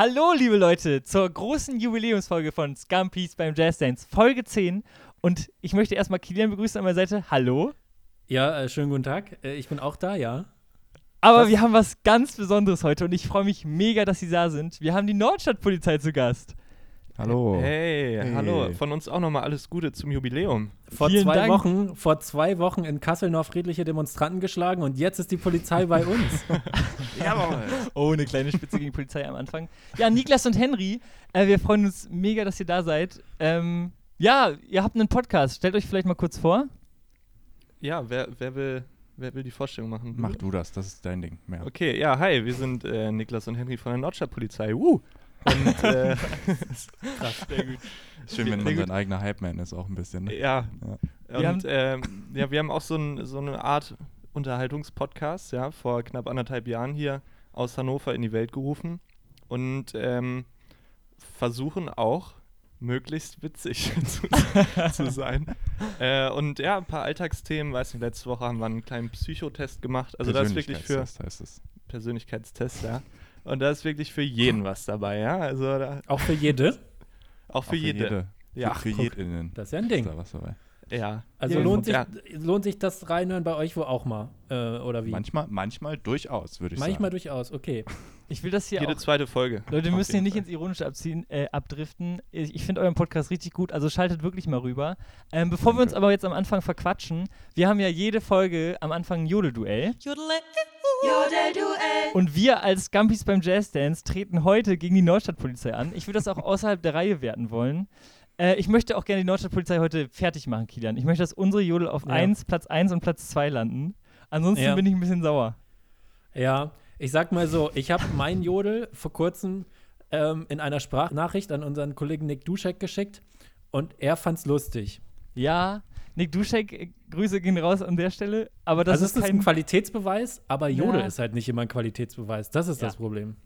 Hallo, liebe Leute, zur großen Jubiläumsfolge von Scumpies beim Jazz Dance, Folge 10. Und ich möchte erstmal Kilian begrüßen an meiner Seite. Hallo. Ja, äh, schönen guten Tag. Äh, ich bin auch da, ja. Aber Was? wir haben was ganz Besonderes heute und ich freue mich mega, dass Sie da sind. Wir haben die Nordstadtpolizei zu Gast. Hallo. Hey, Hey. hallo. Von uns auch nochmal alles Gute zum Jubiläum. Vor Vielen zwei Dank. Wochen, vor zwei Wochen in Kassel noch friedliche Demonstranten geschlagen und jetzt ist die Polizei bei uns. Jawohl. Oh, eine kleine Spitze gegen die Polizei am Anfang. Ja, Niklas und Henry, äh, wir freuen uns mega, dass ihr da seid. Ähm, ja, ihr habt einen Podcast. Stellt euch vielleicht mal kurz vor. Ja, wer, wer, will, wer will die Vorstellung machen? Mach du das, das ist dein Ding. Mehr. Okay, ja, hi, wir sind äh, Niklas und Henry von der Nordstadtpolizei. Woo! Und äh, Sehr gut. Schön, wenn man sein eigener Hype-Man ist, auch ein bisschen. Ne? ja, Wir und ähm, ja, wir haben auch so, ein, so eine Art Unterhaltungspodcast, ja, vor knapp anderthalb Jahren hier aus Hannover in die Welt gerufen und ähm, versuchen auch möglichst witzig zu, zu sein. Äh, und ja, ein paar Alltagsthemen, weiß nicht, letzte Woche haben wir einen kleinen Psychotest gemacht. Also da ist wirklich für Persönlichkeitstest heißt es. Persönlichkeitstest, ja. Und da ist wirklich für jeden was dabei, ja. Also da, Auch für jede. auch für jede. Ja, für guck. jedinnen. Das ist ja ein Ding. da was dabei. Ja. Also Ja, lohnt sich, ja. lohnt sich das Reinhören bei euch wohl auch mal? Äh, oder wie? Manchmal, manchmal durchaus, würde ich Manchmal sagen. durchaus, okay. Ich will das hier Jede auch zweite Folge. Leute, wir müssen hier jeden nicht ins Ironische abziehen, äh, abdriften. Ich, ich finde euren Podcast richtig gut, also schaltet wirklich mal rüber. Ähm, bevor wir uns aber jetzt am Anfang verquatschen, wir haben ja jede Folge am Anfang ein Jodelduell. Und wir als Scampis beim Jazz Dance treten heute gegen die Nordstadtpolizei an. Ich würde das auch außerhalb der Reihe werten wollen. Äh, ich möchte auch gerne die Nordstadtpolizei heute fertig machen, Kilian. Ich möchte, dass unsere Jodel auf Ja. 1, Platz 1 und Platz 2 landen. Ansonsten Ja. bin ich ein bisschen sauer. Ja, ich sag mal so, ich habe meinen Jodel vor kurzem ähm, in einer Sprachnachricht an unseren Kollegen Nick Duschek geschickt und er fand's lustig. Ja, Nick Duschek, äh, Grüße gehen raus an der Stelle, aber das also ist ist ein kein. Qualitätsbeweis, aber Jodel Ja. ist halt nicht immer ein Qualitätsbeweis. Das ist Ja. das Problem.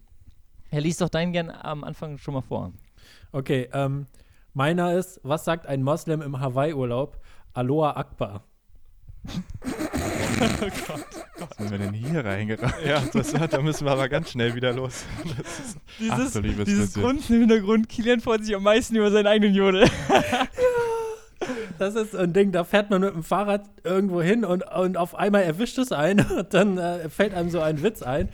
Er liest doch deinen gern am Anfang schon mal vor. Okay, ähm, meiner ist, was sagt ein Moslem im Hawaii-Urlaub? Aloha Akbar. Was sind wir denn hier reingerannt? Ja, das, da müssen wir aber ganz schnell wieder los. Das ist, Dieses, Ach liebes dieses. Grunzen im Hintergrund, Kilian freut sich am meisten über seinen eigenen Jodel. Das ist ein Ding, da fährt man mit dem Fahrrad irgendwo hin und, und auf einmal erwischt es einen und dann äh, fällt einem so ein Witz ein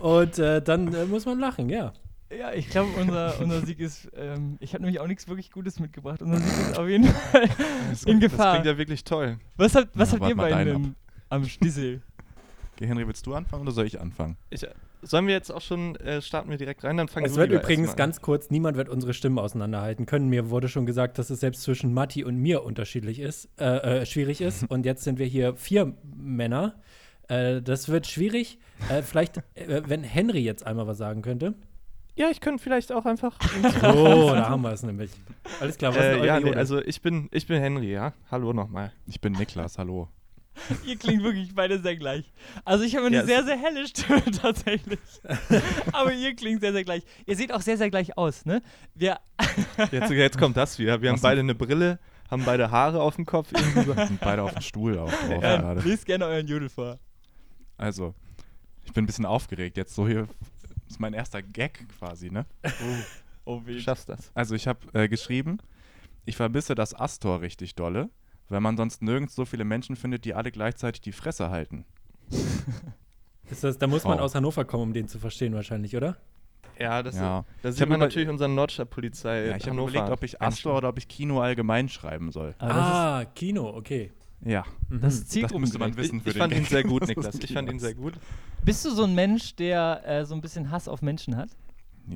und äh, dann äh, muss man lachen, ja. Ja, ich glaube, unser, unser Sieg ist. Ähm, ich habe nämlich auch nichts wirklich Gutes mitgebracht. Unser Sieg ist auf jeden Fall in das Gefahr. klingt ja wirklich toll. Was habt, was Ja, habt ihr beiden am Schlüssel? Okay, Henry, willst du anfangen oder soll ich anfangen? Ich, sollen wir jetzt auch schon, äh, starten wir direkt rein, dann fangen Es du wird lieber übrigens ganz kurz, niemand wird unsere Stimmen auseinanderhalten können. Mir wurde schon gesagt, dass es selbst zwischen Matti und mir unterschiedlich ist, äh, äh, schwierig ist. Und jetzt sind wir hier vier Männer. Äh, das wird schwierig. Äh, vielleicht, äh, wenn Henry jetzt einmal was sagen könnte. Ja, ich könnte vielleicht auch einfach. Oh, da haben wir es nämlich. Alles klar, was ist äh, ja, nee, also ich bin, ich bin Henry, ja. Hallo nochmal. Ich bin Niklas, hallo. ihr klingt wirklich beide sehr gleich. Also, ich habe eine Ja, es- sehr, sehr helle Stimme tatsächlich. aber ihr klingt sehr, sehr gleich. Ihr seht auch sehr, sehr gleich aus, ne? Wir. Jetzt, jetzt kommt das wieder. Wir haben Was beide eine Brille, haben beide Haare auf dem Kopf. Sind beide auf dem Stuhl auch drauf Äh, gerade. lest gerne euren Jodel vor. Also, ich bin ein bisschen aufgeregt. Jetzt so hier ist mein erster Gag quasi, ne? Oh, Du weh. schaffst das. Also ich habe äh, geschrieben, ich vermisse das Astor richtig dolle, weil man sonst nirgends so viele Menschen findet, die alle gleichzeitig die Fresse halten. ist das, da muss man Oh. aus Hannover kommen, um den zu verstehen, wahrscheinlich, oder? Ja, das, Ja. da Ich sieht man über- natürlich unseren Nordstadtpolizei. Ja, ich habe überlegt, ob ich Astor oder ob ich Kino allgemein schreiben soll. Das ah, Kino, okay. Ja, Mhm. Das ist das müsste man wissen Ich, für ich den fand ihn sehr gut, Niklas. ist Ich fand ihn sehr gut. Bist du so ein Mensch, der äh, so ein bisschen Hass auf Menschen hat?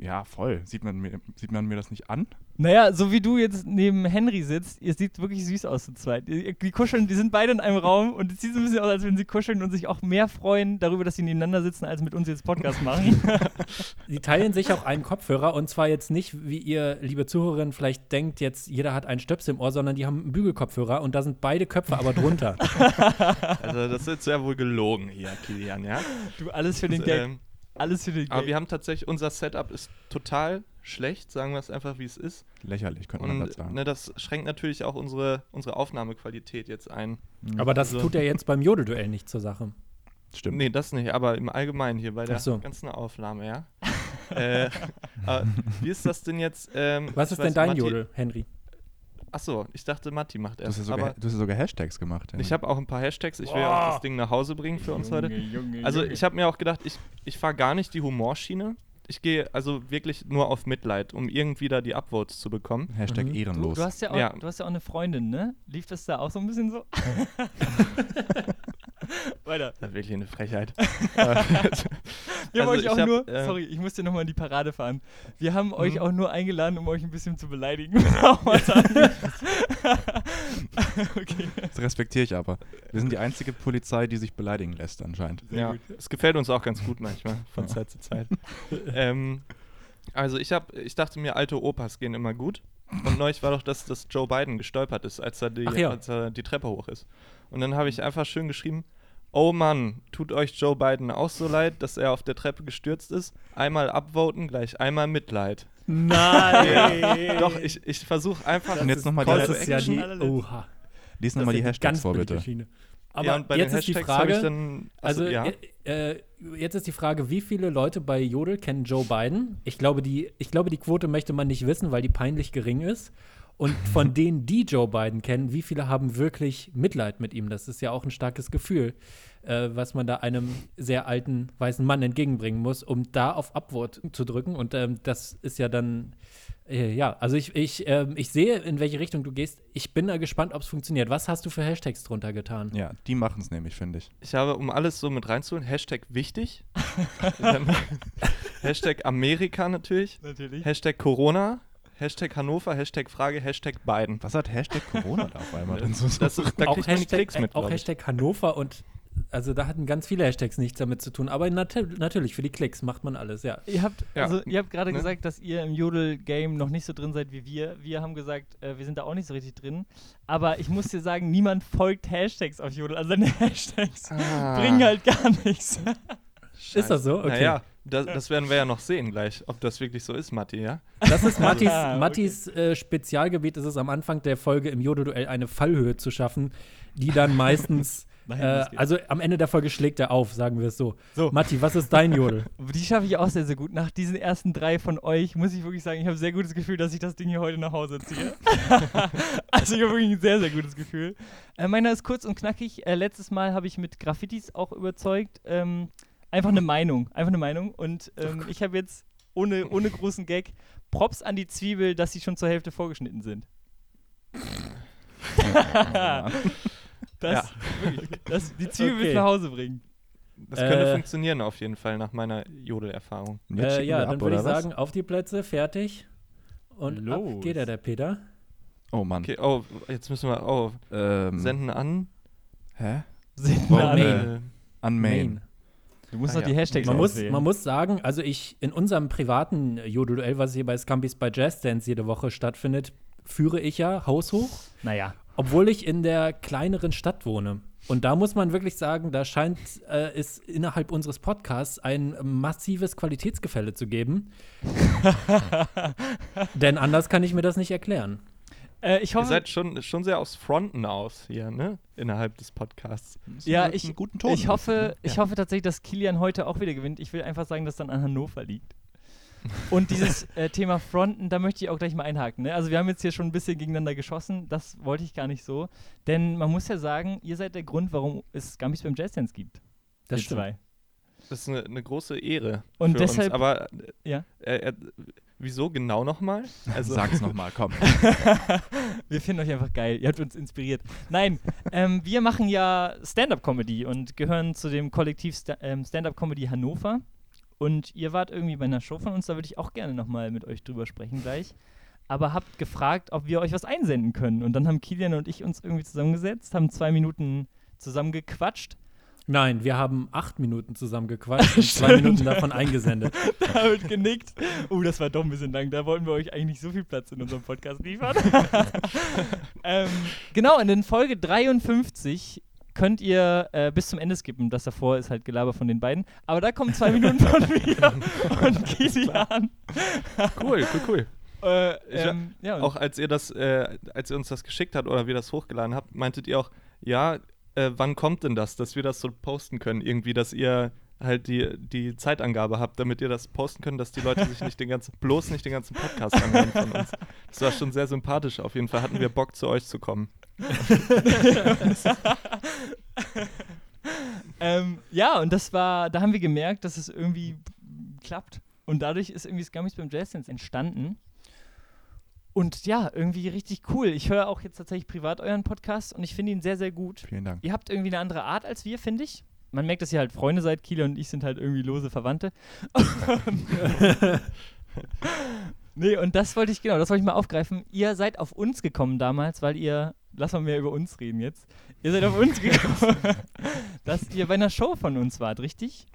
Ja, voll. Sieht man, mir, sieht man mir das nicht an? Naja, so wie du jetzt neben Henry sitzt, ihr seht wirklich süß aus zu zweit. Die, die kuscheln, die sind beide in einem Raum und es sieht so ein bisschen aus, als wenn sie kuscheln und sich auch mehr freuen darüber, dass sie nebeneinander sitzen, als mit uns jetzt Podcast machen. Die teilen sich auch einen Kopfhörer und zwar jetzt nicht, wie ihr, liebe Zuhörerinnen, vielleicht denkt, jetzt jeder hat einen Stöpsel im Ohr, sondern die haben einen Bügelkopfhörer und da sind beide Köpfe aber drunter. Also, das ist jetzt ja wohl gelogen hier, Kilian, ja? du, alles für den Gag. Ähm, alles für den Gag. aber wir haben tatsächlich, unser Setup ist total schlecht, sagen wir es einfach, wie es ist. Lächerlich, könnte man das sagen. ne, das schränkt natürlich auch unsere, unsere Aufnahmequalität jetzt ein. aber das Also- tut ja jetzt beim Jodelduell nicht zur Sache. Stimmt. Nee, das nicht, aber im Allgemeinen hier bei der so. ganzen Aufnahme, ja. äh, äh, wie ist das denn jetzt? Ähm, Was ist denn dein Jodel, Henry? Achso, ich dachte, Matti macht Du hast, ja erst. sogar, aber du hast ja sogar Hashtags gemacht. ich habe auch ein paar Hashtags. Ich will auch das Ding nach Hause bringen für uns heute. Also ich habe mir auch gedacht, ich, ich fahre gar nicht die Humorschiene. Ich gehe also wirklich nur auf Mitleid, um irgendwie da die Upvotes zu bekommen. Hashtag Mhm. Du, ehrenlos. du, hast ja auch, Ja. du hast ja auch eine Freundin, ne? Lief das da auch so ein bisschen so? Weiter. Das ist wirklich eine Frechheit. Wir haben Also euch auch hab, nur, äh, sorry, ich musste nochmal in die Parade fahren. Wir haben euch Mhm. auch nur eingeladen, um euch ein bisschen zu beleidigen. Sagen. okay. Das respektiere ich aber. Wir sind die einzige Polizei, die sich beleidigen lässt anscheinend. ja, es gefällt uns auch ganz gut manchmal, von. Zeit zu Zeit. ähm, also ich, hab, ich dachte mir, alte Opas gehen immer gut. Und neulich war doch das, dass Joe Biden gestolpert ist, als er die, ja. als er die Treppe hoch ist. Und dann habe ich einfach schön geschrieben, oh Mann, tut euch Joe Biden auch so leid, dass er auf der Treppe gestürzt ist? Einmal upvoten, gleich einmal Mitleid. Nein! Doch, ich, ich versuche einfach... Und jetzt nochmal das to ist ja die, oha. Lies Das nochmal ist die eine Hashtags vor, bitte. Schiene. Aber ja, und bei jetzt den ist die Hashtags ich Frage, dann... also Achso, ja. äh, äh, jetzt ist die Frage, wie viele Leute bei Jodel kennen Joe Biden? Ich glaube, die, ich glaube, die Quote möchte man nicht wissen, weil die peinlich gering ist. Und von denen, die Joe Biden kennen, wie viele haben wirklich Mitleid mit ihm? Das ist ja auch ein starkes Gefühl, äh, was man da einem sehr alten weißen Mann entgegenbringen muss, um da auf Upwort zu drücken. Und ähm, das ist ja dann, äh, ja, also ich, ich, ähm, ich sehe, in welche Richtung du gehst. Ich bin da gespannt, ob es funktioniert. Was hast du für Hashtags drunter getan? Ja, die machen es nämlich, finde ich. Ich habe, um alles so mit reinzuholen, Hashtag wichtig. Hashtag Amerika natürlich. Natürlich. Hashtag Corona. Hashtag Hannover. Hashtag Frage. Hashtag Biden. Was hat Hashtag Corona da auf einmal denn so? Das ist, da auch Hashtag, Klicks mit, auch. Hashtag Hannover und also da hatten ganz viele Hashtags nichts damit zu tun. Aber nat natürlich, für die Klicks macht man alles, ja. Ihr habt, Ja. also, ihr habt gerade Ne? gesagt, dass ihr im Jodel-Game noch nicht so drin seid wie wir. Wir haben gesagt, äh, wir sind da auch nicht so richtig drin. Aber ich muss dir sagen, niemand folgt Hashtags auf Jodel. Also deine Hashtags Ah. bringen halt gar nichts. Ist das so? Okay. Naja, das, das werden wir ja noch sehen gleich, ob das wirklich so ist, Matti, ja? Das ist Mattis, Ah, okay. Mattis äh, Spezialgebiet. Es ist am Anfang der Folge im Jodel-Duell eine Fallhöhe zu schaffen, die dann meistens, Nein, äh, also am Ende der Folge schlägt er auf, sagen wir es so. So. Matti, was ist dein Jodel? Die schaffe ich auch sehr, sehr gut. Nach diesen ersten drei von euch muss ich wirklich sagen, ich habe ein sehr gutes Gefühl, dass ich das Ding hier heute nach Hause ziehe. also ich habe wirklich ein sehr, sehr gutes Gefühl. Äh, meiner ist kurz und knackig. Äh, letztes Mal habe ich mit Graffitis auch überzeugt. Ähm, einfach eine Meinung. Einfach eine Meinung. Und ähm, ich habe jetzt ohne, ohne großen Gag Props an die Zwiebel, dass sie schon zur Hälfte vorgeschnitten sind. Das, wirklich, das, die Zwiebel Okay. mit nach Hause bringen. Das könnte Äh. funktionieren auf jeden Fall nach meiner Jodel-Erfahrung. Äh, ja, wir dann ab, würde ich was? sagen, auf die Plätze, fertig. Und ab Los. geht er, der Peter. Oh Mann. Okay, oh, jetzt müssen wir, oh, Ähm, senden an. hä? Sind Oh, alle- Main. An Main. Du musst Ah, noch die ja. Hashtags Man muss, man muss sagen, also ich in unserem privaten Jodel-Duell, was hier bei Scampis bei Jazz Dance jede Woche stattfindet, führe ich ja haushoch, Naja. obwohl ich in der kleineren Stadt wohne. Und da muss man wirklich sagen, da scheint äh, es innerhalb unseres Podcasts ein massives Qualitätsgefälle zu geben. Denn anders kann ich mir das nicht erklären. Äh, ich Ihr hoffe, seid schon, schon sehr aufs Fronten aus hier, ne? Innerhalb des Podcasts. ja, Einen ich, guten Ton. ich, hoffe, ich Ja. hoffe tatsächlich, dass Kilian heute auch wieder gewinnt. Ich will einfach sagen, dass dann an Hannover liegt. Und dieses äh, Thema Fronten, da möchte ich auch gleich mal einhaken. Ne? Also wir haben jetzt hier schon ein bisschen gegeneinander geschossen. Das wollte ich gar nicht so. Denn man muss ja sagen, ihr seid der Grund, warum es Gambis beim Jazz Dance gibt. Das Ihr stimmt. zwei. Das ist eine, eine große Ehre. Und für deshalb- Uns. Aber äh, Ja. äh, wieso genau nochmal? Also, Sag's nochmal, komm. wir finden euch einfach geil. Ihr habt uns inspiriert. Nein, ähm, wir machen ja Stand-Up-Comedy und gehören zu dem Kollektiv Sta ähm, Stand-Up-Comedy Hannover. Und ihr wart irgendwie bei einer Show von uns, da würde ich auch gerne nochmal mit euch drüber sprechen gleich. Aber habt gefragt, ob wir euch was einsenden können. Und dann haben Kilian und ich uns irgendwie zusammengesetzt, haben zwei Minuten zusammen gequatscht. Nein, wir haben acht Minuten zusammen gequatscht und zwei. Minuten davon eingesendet. Da wird genickt. Oh, das war doch ein bisschen lang. Da wollten wir euch eigentlich nicht so viel Platz in unserem Podcast liefern. ähm, genau, in den Folge 53 könnt ihr äh, bis zum Ende skippen. Das davor ist halt Gelaber von den beiden. Aber da kommen zwei Minuten von mir und Kilian. cool, cool, cool. Äh, Ich- ähm, ja, und- Auch als ihr das, äh, als ihr uns das geschickt habt oder wir das hochgeladen habt, meintet ihr auch, ja, äh, wann kommt denn das, dass wir das so posten können? Irgendwie, dass ihr halt die, die Zeitangabe habt, damit ihr das posten könnt, dass die Leute sich nicht den ganzen, bloß nicht den ganzen Podcast anhören von uns. Das war schon sehr sympathisch. Auf jeden Fall hatten wir Bock, zu euch zu kommen. ähm, ja, und das war, da haben wir gemerkt, dass es irgendwie klappt. Und dadurch ist irgendwie Scummies beim Jazzdance entstanden. Und ja, irgendwie richtig cool. Ich höre auch jetzt tatsächlich privat euren Podcast und ich finde ihn sehr, sehr gut. Vielen Dank. Ihr habt irgendwie eine andere Art als wir, finde ich. Man merkt, dass ihr halt Freunde seid, Kiele und ich sind halt irgendwie lose Verwandte. nee, und das wollte ich, genau, das wollte ich mal aufgreifen. Ihr seid auf uns gekommen damals, weil ihr, lass mal mehr über uns reden jetzt. Ihr seid auf uns gekommen, dass ihr bei einer Show von uns wart, richtig?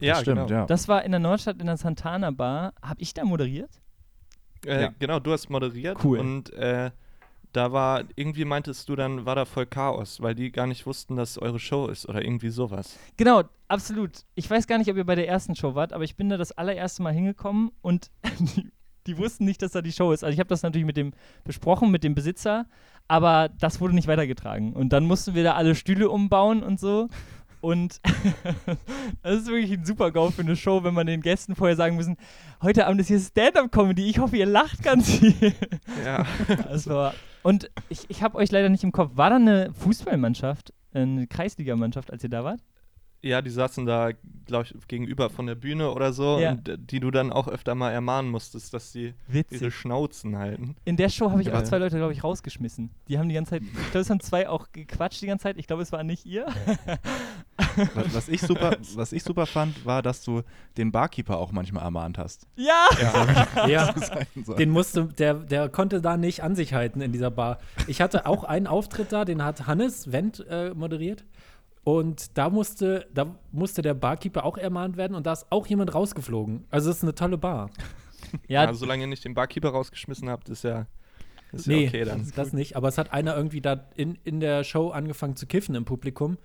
das stimmt, ja. Das war in der Nordstadt in der Santana Bar. Hab ich da moderiert? Äh, Ja. Genau, du hast moderiert. Cool. Und äh, da war, irgendwie meintest du dann, war da voll Chaos, weil die gar nicht wussten, dass eure Show ist oder irgendwie sowas. Genau, absolut. Ich weiß gar nicht, ob ihr bei der ersten Show wart, aber ich bin da das allererste Mal hingekommen und die, die wussten nicht, dass da die Show ist. Also ich habe das natürlich mit dem besprochen, mit dem Besitzer, aber das wurde nicht weitergetragen. Und dann mussten wir da alle Stühle umbauen und so. Und das ist wirklich ein super Go für eine Show, wenn man den Gästen vorher sagen müssen, heute Abend ist hier Stand-Up-Comedy, ich hoffe, ihr lacht ganz viel. Ja. War, und ich, ich habe euch leider nicht im Kopf. War da eine Fußballmannschaft, eine Kreisligamannschaft, als ihr da wart? Ja, die saßen da, glaube ich, gegenüber von der Bühne oder so, Ja. und äh, die du dann auch öfter mal ermahnen musstest, dass sie ihre Witzig. Schnauzen halten. In der Show habe ich Ja. auch zwei Leute, glaube ich, rausgeschmissen. Die haben die ganze Zeit, ich glaube, es haben zwei auch gequatscht die ganze Zeit. Ich glaube, es war nicht ihr. Was, was, ich super, was ich super fand, war, dass du den Barkeeper auch manchmal ermahnt hast. ja! Ja, soll. den musste, der, der konnte da nicht an sich halten in dieser Bar. Ich hatte auch einen Auftritt da, den hat Hannes Wendt äh, moderiert. Und da musste, da musste der Barkeeper auch ermahnt werden und da ist auch jemand rausgeflogen. Also es ist eine tolle Bar. Ja, Ja, solange ihr nicht den Barkeeper rausgeschmissen habt, ist ja, ist nee, ja okay dann. das, das nicht. Aber es hat einer irgendwie da in, in der Show angefangen zu kiffen im Publikum.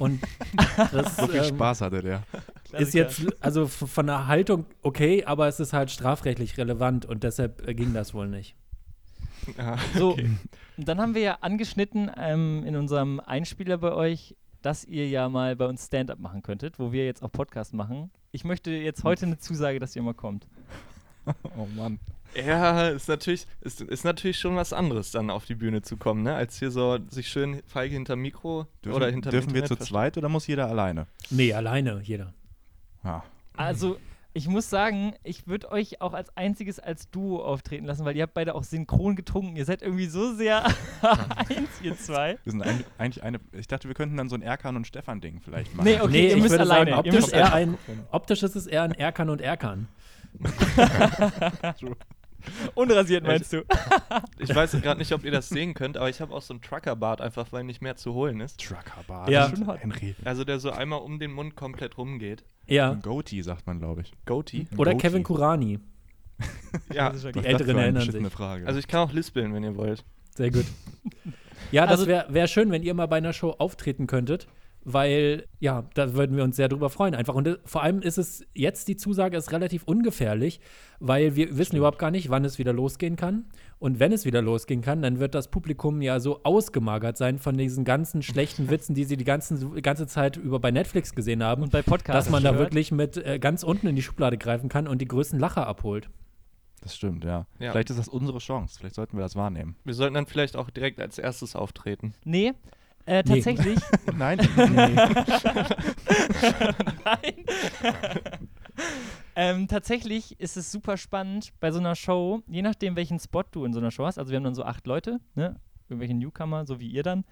Und das So viel ähm, Spaß hatte der. ist jetzt, also von der Haltung okay, aber es ist halt strafrechtlich relevant und deshalb äh, ging das wohl nicht. Ja, So, okay. und dann haben wir ja angeschnitten ähm, in unserem Einspieler bei euch, dass ihr ja mal bei uns Stand-up machen könntet, wo wir jetzt auch Podcast machen. Ich möchte jetzt heute eine Zusage, dass ihr mal kommt. Oh Mann. Ja, ist natürlich, ist, ist natürlich schon was anderes, dann auf die Bühne zu kommen, ne? Als hier so sich schön feige hinterm Mikro Dürfen, oder hinterm dürfen wir Internet zu zweit oder muss jeder alleine? Nee, alleine, jeder. Ja. Also, ich muss sagen, ich würde euch auch als einziges als Duo auftreten lassen, weil ihr habt beide auch synchron getrunken. Ihr seid irgendwie so sehr eins, ihr zwei. Wir sind ein, eigentlich eine. Ich dachte, wir könnten dann so ein Erkan und Stefan-Ding vielleicht machen. Nee, okay, nee, ihr ich müsst würde alleine. sagen, ihr optisch, müsst eher alleine. ein, optisch ist es eher ein Erkan und Erkan. Unrasiert meinst du? Ich weiß gerade nicht, ob ihr das sehen könnt, aber ich habe auch so einen Truckerbart, einfach weil nicht mehr zu holen ist. Truckerbar. Ja. Henry. Also der so einmal um den Mund komplett rumgeht. Ja. Ein Goatee, sagt man, glaube ich. Goatee. Oder Goatee. Kevin Kurani. Ja, Das ist ja Die Älteren erinnern sich. Frage. also ich kann auch lispeln, wenn ihr wollt. Sehr gut. Ja, das Also- wäre wär schön, wenn ihr mal bei einer Show auftreten könntet, weil, ja, da würden wir uns sehr drüber freuen. Einfach. Und äh, vor allem ist es jetzt, die Zusage ist relativ ungefährlich, weil wir wissen überhaupt gar nicht, wann es wieder losgehen kann. Und wenn es wieder losgehen kann, dann wird das Publikum ja so ausgemagert sein von diesen ganzen schlechten Witzen, die sie die ganzen, ganze Zeit über bei Netflix gesehen haben, Und bei Podcasts. dass man da wirklich mit äh, ganz unten in die Schublade greifen kann und die größten Lacher abholt. das stimmt, ja. Ja. Vielleicht ist das unsere Chance. Vielleicht sollten wir das wahrnehmen. Wir sollten dann vielleicht auch direkt als erstes auftreten. Nee, äh, Nee. tatsächlich. Nein. Nein. ähm, tatsächlich ist es super spannend bei so einer Show, je nachdem, welchen Spot du in so einer Show hast. Also, wir haben dann so acht Leute, ne? Irgendwelche Newcomer, so wie ihr dann.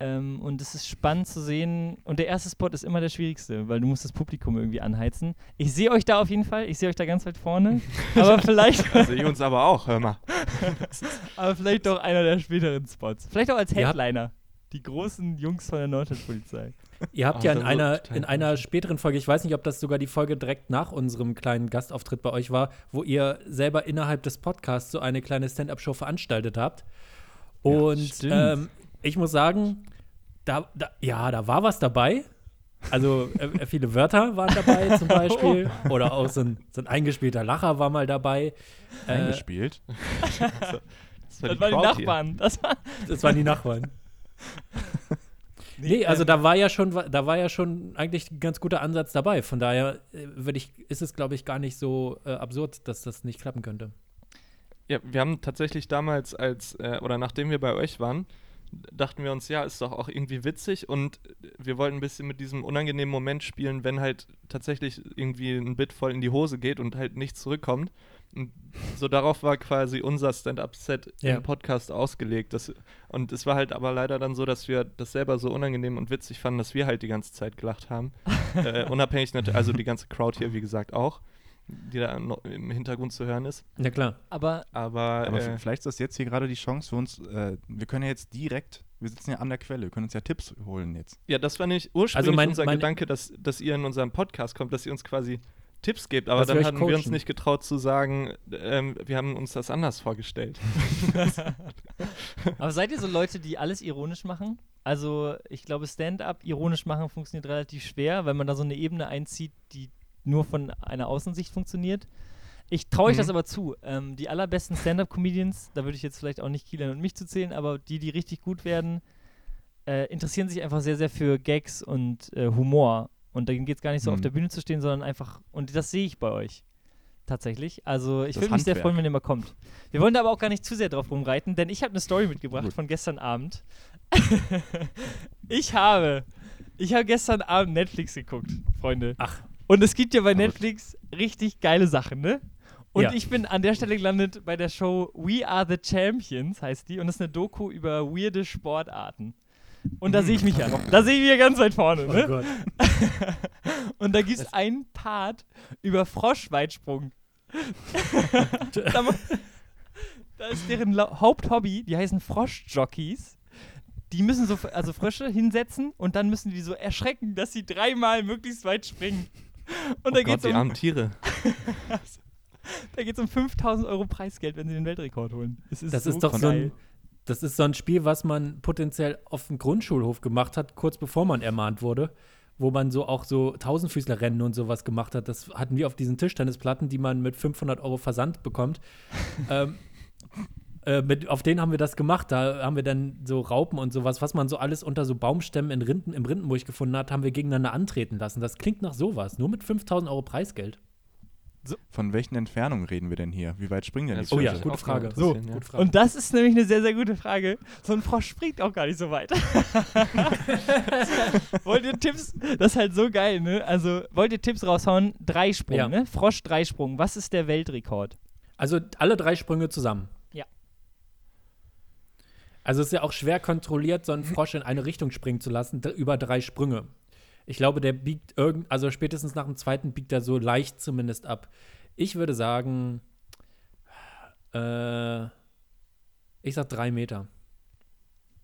Ähm, und es ist spannend zu sehen. Und der erste Spot ist immer der schwierigste, weil du musst das Publikum irgendwie anheizen. Ich sehe euch da auf jeden Fall. Ich sehe euch da ganz weit vorne. aber vielleicht, Also ihr uns aber auch, hör mal. aber vielleicht doch einer der späteren Spots. Vielleicht auch als Headliner. Die großen Jungs von der Nordstadtpolizei. Ihr habt Ah, ja in das einer, in einer späteren Folge, ich weiß nicht, ob das sogar die Folge direkt nach unserem kleinen Gastauftritt bei euch war, wo ihr selber innerhalb des Podcasts so eine kleine Stand-up-Show veranstaltet habt. Und stimmt. ähm, ich muss sagen, da, da, ja, da war was dabei. Also äh, viele Wörter waren dabei zum Beispiel. Oder auch so ein, so ein eingespielter Lacher war mal dabei. Äh, Eingespielt. Das Das die waren die Crowd hier. Nachbarn. Das war das waren die Nachbarn. Nee, also ähm, da war ja schon, da war ja schon eigentlich ein ganz guter Ansatz dabei. Von daher äh, würde ich, ist es, glaube ich, gar nicht so äh, absurd, dass das nicht klappen könnte. Ja, wir haben tatsächlich damals als, äh, oder nachdem wir bei euch waren, dachten wir uns, ja, ist doch auch irgendwie witzig und wir wollten ein bisschen mit diesem unangenehmen Moment spielen, wenn halt tatsächlich irgendwie ein Bit voll in die Hose geht und halt nichts zurückkommt. Und so darauf war quasi unser Stand-Up-Set Ja. im Podcast ausgelegt. Das, und es war halt aber leider dann so, dass wir das selber so unangenehm und witzig fanden, dass wir halt die ganze Zeit gelacht haben. äh, unabhängig natürlich, also die ganze Crowd hier, wie gesagt, auch, die da noch im Hintergrund zu hören ist. Ja, klar. Aber Aber, Aber äh, vielleicht ist das jetzt hier gerade die Chance für uns. Äh, wir können ja jetzt direkt, wir sitzen ja an der Quelle, wir können uns ja Tipps holen jetzt. Ja, das war nicht ursprünglich Also mein- unser mein- Gedanke, dass, dass ihr in unserem Podcast kommt, dass ihr uns quasi Tipps gebt. Aber dann hatten wir uns coachen. nicht getraut zu sagen, ähm, wir haben uns das anders vorgestellt. Aber seid ihr so Leute, die alles ironisch machen? Also, ich glaube, Stand-up ironisch machen funktioniert relativ schwer, weil man da so eine Ebene einzieht, die nur von einer Außensicht funktioniert. Ich traue euch Mhm. das aber zu. Ähm, die allerbesten Stand-up-Comedians, da würde ich jetzt vielleicht auch nicht Kilian und mich zu zählen, aber die, die richtig gut werden, äh, interessieren sich einfach sehr, sehr für Gags und äh, Humor. Und da geht es gar nicht so auf Mhm. der Bühne zu stehen, sondern einfach, und das sehe ich bei euch. Tatsächlich. Also ich würde mich sehr freuen, wenn ihr mal kommt. Wir wollen da aber auch gar nicht zu sehr drauf rumreiten, denn ich habe eine Story mitgebracht Gut. von gestern Abend. ich habe, ich habe gestern Abend Netflix geguckt, Freunde. Ach. Und es gibt ja bei. Netflix richtig geile Sachen, ne? Und Ja. ich bin an der Stelle gelandet bei der Show We Are the Champions, heißt die. Und das ist eine Doku über weirde Sportarten. Und da sehe ich mich ja. Da sehe ich mich ja ganz weit vorne, Oh ne? Gott. Und da gibt es einen Part über Froschweitsprung. da, ist deren Haupthobby, die heißen Froschjockeys. Die müssen so, also Frösche hinsetzen und dann müssen die so erschrecken, dass sie dreimal möglichst weit springen. Und oh da geht es die um, armen Tiere. da geht's um 5000 Euro Preisgeld, wenn sie den Weltrekord holen. Es ist Das so ist doch so geil. ein, das ist so ein Spiel, was man potenziell auf dem Grundschulhof gemacht hat, kurz bevor man ermahnt wurde, wo man so auch so Tausendfüßlerrennen und sowas gemacht hat. Das hatten wir auf diesen Tischtennisplatten, die man mit 500 Euro Versand bekommt. ähm, äh, mit, auf denen haben wir das gemacht. Da haben wir dann so Raupen und sowas, was man so alles unter so Baumstämmen in Rinden, im Rindenburg gefunden hat, haben wir gegeneinander antreten lassen. Das klingt nach sowas, nur mit 5000 Euro Preisgeld. Von welchen Entfernungen reden wir denn hier? Wie weit springen denn die Das Oh ja, gute Frage. So, ja. gute Frage. Und das ist nämlich eine sehr, sehr gute Frage. So ein Frosch springt auch gar nicht so weit. wollt ihr Tipps? Das ist halt so geil, ne? Also, wollt ihr Tipps raushauen? Dreisprung, Ja. ne? Frosch Dreisprung. Was ist der Weltrekord? Also alle drei Sprünge zusammen. Ja. Also es ist ja auch schwer kontrolliert, so einen Frosch in eine Richtung springen zu lassen, über drei Sprünge. Ich glaube, der biegt irgend, also spätestens nach dem zweiten biegt er so leicht zumindest ab. Ich würde sagen, äh, ich sag drei Meter.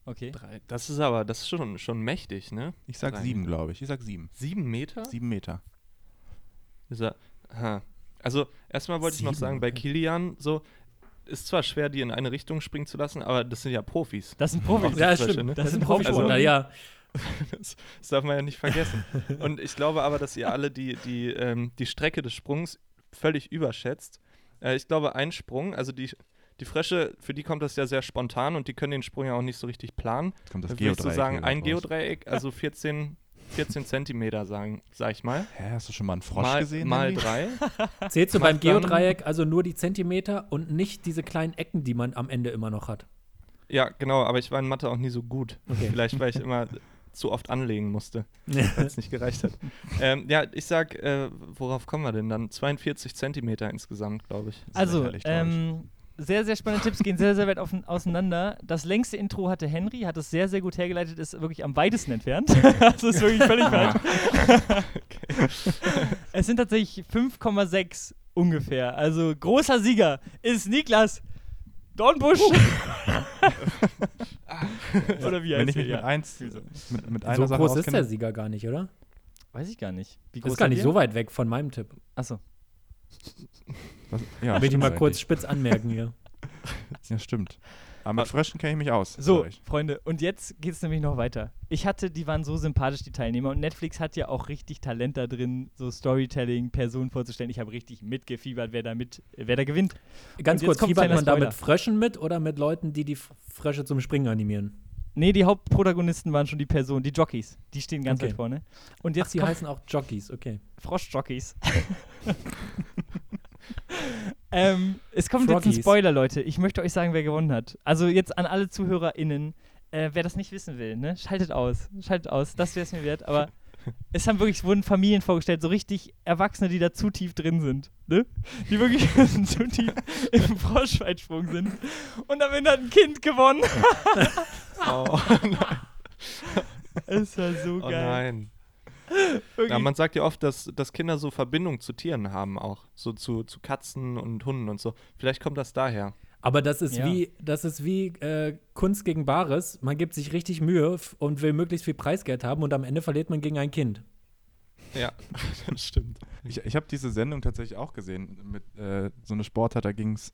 Okay. Drei. Das ist aber, das ist schon, schon mächtig, ne? Ich sag Drei sieben, glaube ich. Ich sag sieben. Sieben Meter? Sieben Meter. Ist er, ha. Also, erstmal wollte ich noch sagen, bei. Kilian, so, ist zwar schwer, die in eine Richtung springen zu lassen, aber das sind ja Profis. Das sind Profis. Ja, stimmt. ne? Das Das sind Profisportler, Also- ja. Das, das darf man ja nicht vergessen. Und ich glaube aber, dass ihr alle die, die, ähm, die Strecke des Sprungs völlig überschätzt. Äh, ich glaube, ein Sprung, also die, die Frösche, für die kommt das ja sehr spontan und die können den Sprung ja auch nicht so richtig planen. Jetzt kommt das Da würde ich so Geodreieck. sagen, ein raus. Geodreieck, also 14, 14 Zentimeter, sagen, sag ich mal. Hä, hast du schon mal einen Frosch mal, gesehen? mal Henry? drei. Zählst du beim Geodreieck also nur die Zentimeter und nicht diese kleinen Ecken, die man am Ende immer noch hat? Ja, genau, aber ich war in Mathe auch nie so gut. Okay. Vielleicht, weil ich immer zu oft anlegen musste, weil es nicht gereicht hat. ähm, ja, ich sag, äh, worauf kommen wir denn dann? 42 Zentimeter insgesamt, glaube ich. Also, ähm, sehr, sehr spannende Tipps gehen sehr, sehr weit auf, auseinander. Das längste Intro hatte Henry, hat es sehr, sehr gut hergeleitet, ist wirklich am weitesten entfernt. das ist wirklich völlig falsch. es sind tatsächlich 5,6 ungefähr. Also großer Sieger ist Niklas Dornbusch. Oder wie Wenn heißt ich mich er? mit, eins, mit, mit einer So Sache groß ist der Sieger gar nicht, oder? Weiß ich gar nicht. Wie Das ist gar nicht so weit weg von meinem Tipp. Achso. Ja, Will ich mal eigentlich. kurz spitz anmerken hier. Ja, stimmt. Aber mit Fröschen kenne ich mich aus. So. Freunde, und jetzt geht es nämlich noch weiter. Ich hatte, die waren so sympathisch, die Teilnehmer, und Netflix hat ja auch richtig Talent da drin, so Storytelling, Personen vorzustellen. Ich habe richtig mitgefiebert, wer da, mit, wer da gewinnt. Ganz kurz, fiebert man da mit Fröschen mit oder mit Leuten, die die Frösche zum Springen animieren? Nee, die Hauptprotagonisten waren schon die Personen, die Jockeys. Die stehen ganz Okay. weit vorne. Und Ach, jetzt die kommt heißen auch Jockeys, okay. Froschjockeys. ähm, es kommt jetzt ein Froggies. Spoiler, Leute. Ich möchte euch sagen, wer gewonnen hat. Also jetzt an alle ZuhörerInnen, äh, wer das nicht wissen will, ne, schaltet aus. Schaltet aus, das wäre es mir wert. Aber es haben wirklich, wurden Familien vorgestellt, so richtig Erwachsene, die da zu tief drin sind. Ne? Die wirklich zu tief im Froschweitsprung sind. Und am Ende hat ein Kind gewonnen. Oh, Es war so oh geil. nein. Ja, man sagt ja oft, dass, dass Kinder so Verbindung zu Tieren haben auch. So zu, zu Katzen und Hunden und so. Vielleicht kommt das daher. Aber das ist Ja. wie, das ist wie äh, Kunst gegen Bares. Man gibt sich richtig Mühe und will möglichst viel Preisgeld haben und am Ende verliert man gegen ein Kind. Ja, das stimmt. Ich, ich habe diese Sendung tatsächlich auch gesehen. Mit äh, so eine Sportart, da ging es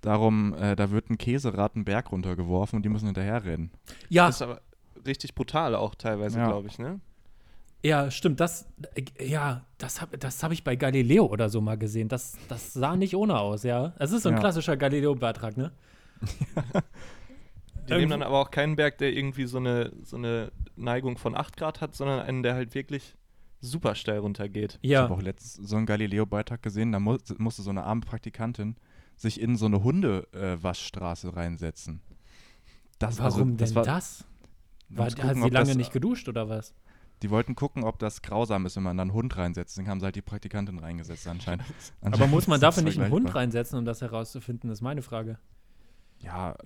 darum, äh, da wird ein Käserad einen Berg runtergeworfen und die müssen hinterher rennen. Ja, Das ist aber richtig brutal auch teilweise, Ja. glaube ich, ne? Ja, stimmt. Das, äh, ja, das habe das hab ich bei Galileo oder so mal gesehen. Das, das sah nicht ohne aus, ja. Es ist so ein Ja. klassischer Galileo-Beitrag, ne? Die nehmen dann aber auch keinen Berg, der irgendwie so eine, so eine Neigung von 8 Grad hat, sondern einen, der halt wirklich super steil runtergeht. Ich Ja. habe auch letztens so einen Galileo-Beitrag gesehen, da mu musste so eine arme Praktikantin sich in so eine Hundewaschstraße reinsetzen. Das, Warum also, das denn war, das? War, hat gucken, sie lange das- nicht geduscht oder was? Die wollten gucken, ob das grausam ist, wenn man da einen Hund reinsetzt. Dann haben sie halt die Praktikantin reingesetzt anscheinend. Aber muss man dafür nicht einen Hund reinsetzen, um das herauszufinden, ist meine Frage. Ja,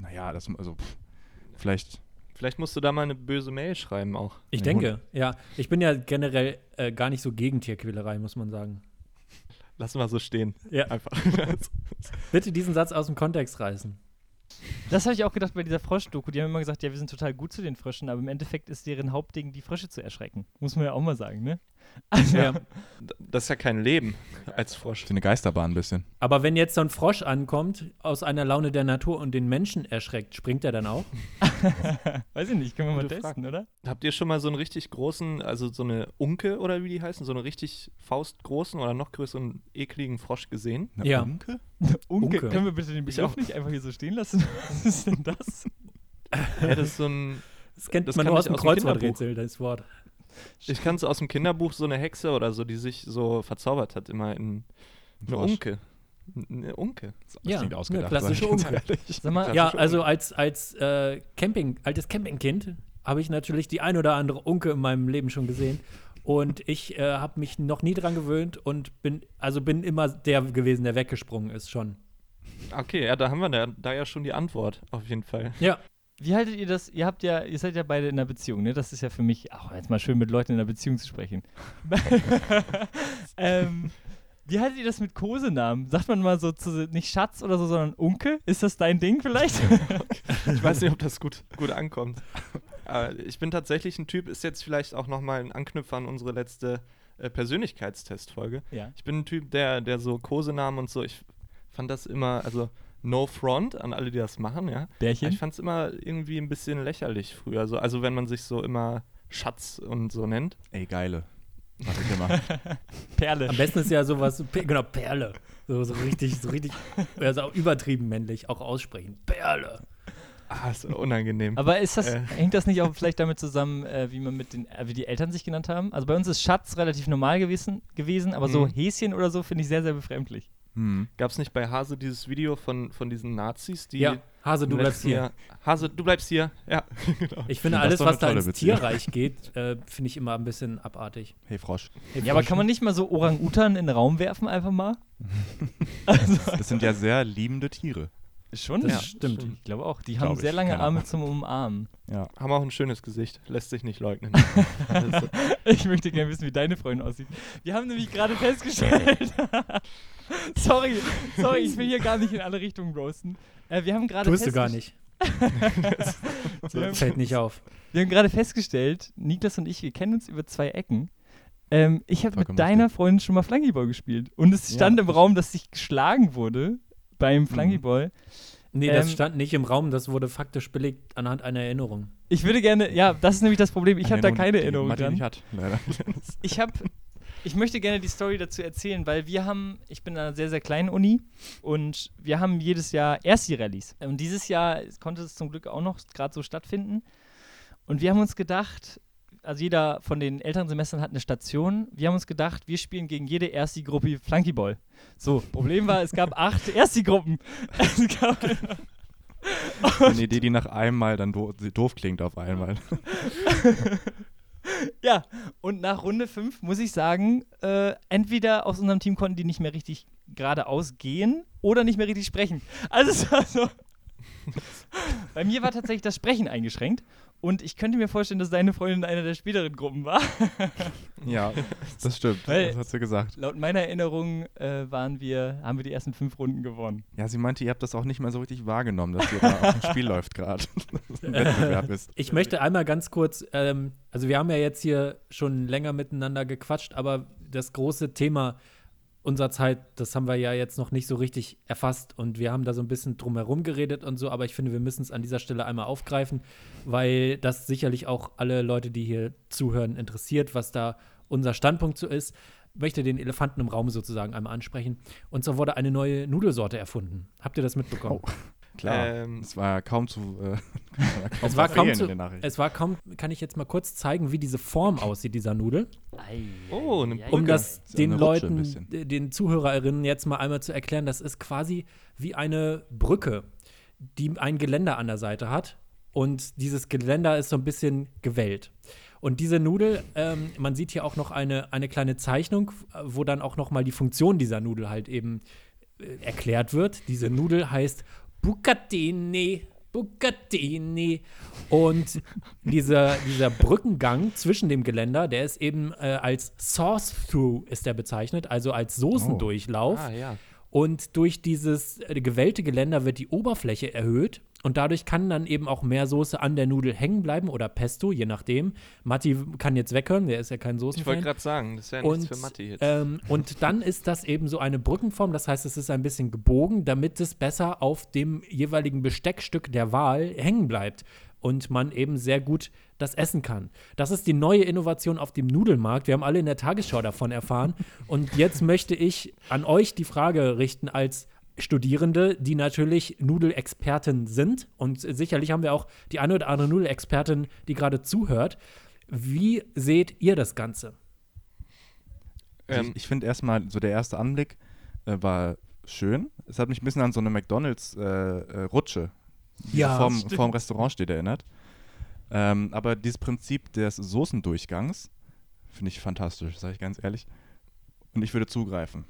naja, das, also pff, vielleicht, Vielleicht musst du da mal eine böse Mail schreiben auch. Ich Ein denke, ja. Ich bin ja generell äh, gar nicht so gegen Tierquälerei, muss man sagen. Lass mal so stehen. Ja. Einfach. Bitte diesen Satz aus dem Kontext reißen. Das habe ich auch gedacht bei dieser Frosch-Doku. Die haben immer gesagt, ja, wir sind total gut zu den Fröschen, aber im Endeffekt ist deren Hauptding, die Frösche zu erschrecken. Muss man ja auch mal sagen, ne? Also, Ja. das ist ja kein Leben als Frosch. so eine Geisterbahn ein bisschen. Aber wenn jetzt so ein Frosch ankommt, aus einer Laune der Natur und den Menschen erschreckt, springt er dann auch? Weiß ich nicht, können wir mal testen, oder? Habt ihr schon mal so einen richtig großen, also so eine Unke oder wie die heißen, so einen richtig faustgroßen oder noch größeren, ekligen Frosch gesehen? Eine Ja. Unke? Unke, Unke. können wir bitte den Ich Begriff auch. nicht einfach hier so stehen lassen? Was ist denn das? Ja, das ist so ein, Das kennt Das man kann nur ich aus dem aus dem Kreuzworträtsel, das Wort. Ich kann es aus dem Kinderbuch, so eine Hexe oder so, die sich so verzaubert hat, immer in eine Frosch. Unke. Eine Unke. Das Ja, klingt eine ausgedacht. klassische sag ich ganz Unke. ehrlich. Sag mal, Klassische Ja, also als, als äh, Camping, altes Campingkind habe ich natürlich die ein oder andere Unke in meinem Leben schon gesehen. Und ich äh, habe mich noch nie dran gewöhnt und bin, also bin immer der gewesen, der weggesprungen ist schon. Okay, ja, da haben wir da, da ja schon die Antwort, auf jeden Fall. Ja, wie haltet ihr das? Ihr habt ja, ihr seid ja beide in einer Beziehung, ne? Das ist ja für mich auch jetzt mal schön mit Leuten in einer Beziehung zu sprechen. ähm, wie haltet ihr das mit Kosenamen? Sagt man mal so zu, nicht Schatz oder so, sondern Unke? Ist das dein Ding vielleicht? Ich weiß nicht, ob das gut, gut ankommt. Aber ich bin tatsächlich ein Typ, ist jetzt vielleicht auch nochmal ein Anknüpfer an unsere letzte äh, Persönlichkeitstestfolge. ja. Ich bin ein Typ, der, der so Kosenamen und so, ich fand das immer, also no front an alle, die das machen, ja. Aber Bärchen? ich fand es immer irgendwie ein bisschen lächerlich früher. So, also wenn man sich so immer Schatz und so nennt. Ey, geile. Was ich immer. Perle. am besten ist ja sowas, genau, Perle. So, so richtig, so richtig, also auch übertrieben männlich, auch aussprechen. Perle. Ah, ist unangenehm. Aber ist das, Äh. hängt das nicht auch vielleicht damit zusammen, äh, wie man mit den, äh, wie die Eltern sich genannt haben? Also bei uns ist Schatz relativ normal gewesen, gewesen aber so Mhm. Häschen oder so finde ich sehr, sehr befremdlich. Hm. Gab es nicht bei Hase dieses Video von, von diesen Nazis, die Ja, Hase, du bleibst hier. Hase, du bleibst hier. Ja, genau. Ich finde, alles, was da ins Beziehung. Tierreich geht, äh, finde ich immer ein bisschen abartig. Hey, Frosch. Ja, aber kann man nicht mal so Orang-Utan in den Raum werfen, einfach mal? Das sind ja sehr liebende Tiere. Schon? Das ja. stimmt. Ich glaube auch. Die Glaub haben sehr lange Arme zum Umarmen. Ja. Haben auch ein schönes Gesicht, lässt sich nicht leugnen. also, Ich möchte gerne wissen, wie deine Freundin aussieht. Wir haben nämlich gerade festgestellt. sorry, sorry, ich will hier gar nicht in alle Richtungen roasten. Äh, wir haben gerade Tust du gar nicht. Wir haben- Fällt nicht auf. Wir haben gerade festgestellt, Niklas und ich, wir kennen uns über zwei Ecken. Ähm, ich habe mit deiner. Freundin schon mal Flankyball gespielt. Und es Ja, stand im ich- Raum, dass ich geschlagen wurde beim Flankyball. Nee, das Ähm, stand nicht im Raum, das wurde faktisch belegt anhand einer Erinnerung. Ich würde gerne, ja, das ist nämlich das Problem. Ich habe da keine Erinnerung Matti dran. nicht hat, leider. Ich habe ich möchte gerne die Story dazu erzählen, weil wir haben, ich bin an einer sehr, sehr kleinen Uni und wir haben jedes Jahr Ersti-Rallyes. Und dieses Jahr konnte es zum Glück auch noch gerade so stattfinden. Und wir haben uns gedacht, also jeder von den älteren Semestern hat eine Station. Wir haben uns gedacht, wir spielen gegen jede Ersti-Gruppe Flunkyball. So, Problem war, es gab acht Ersti-Gruppen. Eine Idee, die nach einmal dann do doof klingt auf einmal. Ja, und nach Runde 5 muss ich sagen, äh, entweder aus unserem Team konnten die nicht mehr richtig geradeaus gehen oder nicht mehr richtig sprechen. Also es war so. Bei mir war tatsächlich das Sprechen eingeschränkt und ich könnte mir vorstellen, dass deine Freundin in einer der späteren Gruppen war. ja, das stimmt. Weil- das hat sie gesagt. Laut meiner Erinnerung äh, waren wir, haben wir die ersten fünf Runden gewonnen. Ja, sie meinte, ihr habt das auch nicht mehr so richtig wahrgenommen, dass ihr da auf dem Spiel läuft gerade. Dass es ein Wettbewerb ist. Ich möchte einmal ganz kurz, ähm, also wir haben ja jetzt hier schon länger miteinander gequatscht, aber das große Thema unserer Zeit, das haben wir ja jetzt noch nicht so richtig erfasst und wir haben da so ein bisschen drumherum geredet und so, aber ich finde, wir müssen es an dieser Stelle einmal aufgreifen, weil das sicherlich auch alle Leute, die hier zuhören, interessiert, was da unser Standpunkt so ist. Ich möchte den Elefanten im Raum sozusagen einmal ansprechen. Und so wurde eine neue Nudelsorte erfunden. Habt ihr das mitbekommen? Oh. Klar, Ähm, es war kaum zu. Äh, kaum Es war kaum zu, es war kaum, kann ich jetzt mal kurz zeigen, wie diese Form aussieht, dieser Nudel. Oh, eine um Brücke. das Ist ja den Leuten, den Zuhörerinnen jetzt mal einmal zu erklären, das ist quasi wie eine Brücke, die ein Geländer an der Seite hat. Und dieses Geländer ist so ein bisschen gewellt. Und diese Nudel, ähm, man sieht hier auch noch eine, eine kleine Zeichnung, wo dann auch noch mal die Funktion dieser Nudel halt eben äh, erklärt wird. Diese Nudel heißt Bucatini. Bucatini. Und dieser, dieser Brückengang zwischen dem Geländer, der ist eben äh, als Sauce-Through ist der bezeichnet, also als Soßendurchlauf. Ah, ja. Und durch dieses äh, gewellte Geländer wird die Oberfläche erhöht und dadurch kann dann eben auch mehr Soße an der Nudel hängen bleiben oder Pesto, je nachdem. Matti kann jetzt weghören, der ist ja kein Ich wollte gerade sagen, das wäre Und, nichts für Matti jetzt. ähm, und dann ist das eben so eine Brückenform, das heißt, es ist ein bisschen gebogen, damit es besser auf dem jeweiligen Besteckstück der Wahl hängen bleibt und man eben sehr gut das essen kann. Das ist die neue Innovation auf dem Nudelmarkt. Wir haben alle in der Tagesschau davon erfahren. Und jetzt möchte ich an euch die Frage richten als Studierende, die natürlich Nudelexperten sind. Und sicherlich haben wir auch die eine oder andere Nudelexpertin, die gerade zuhört. Wie seht ihr das Ganze? Also Ähm, ich ich finde erstmal, so der erste Anblick äh, war schön. Es hat mich ein bisschen an so eine McDonalds-Rutsche, die Ja, vorm, vorm Restaurant steht, erinnert. Ähm, aber dieses Prinzip des Soßendurchgangs finde ich fantastisch, sage ich ganz ehrlich. Und ich würde zugreifen.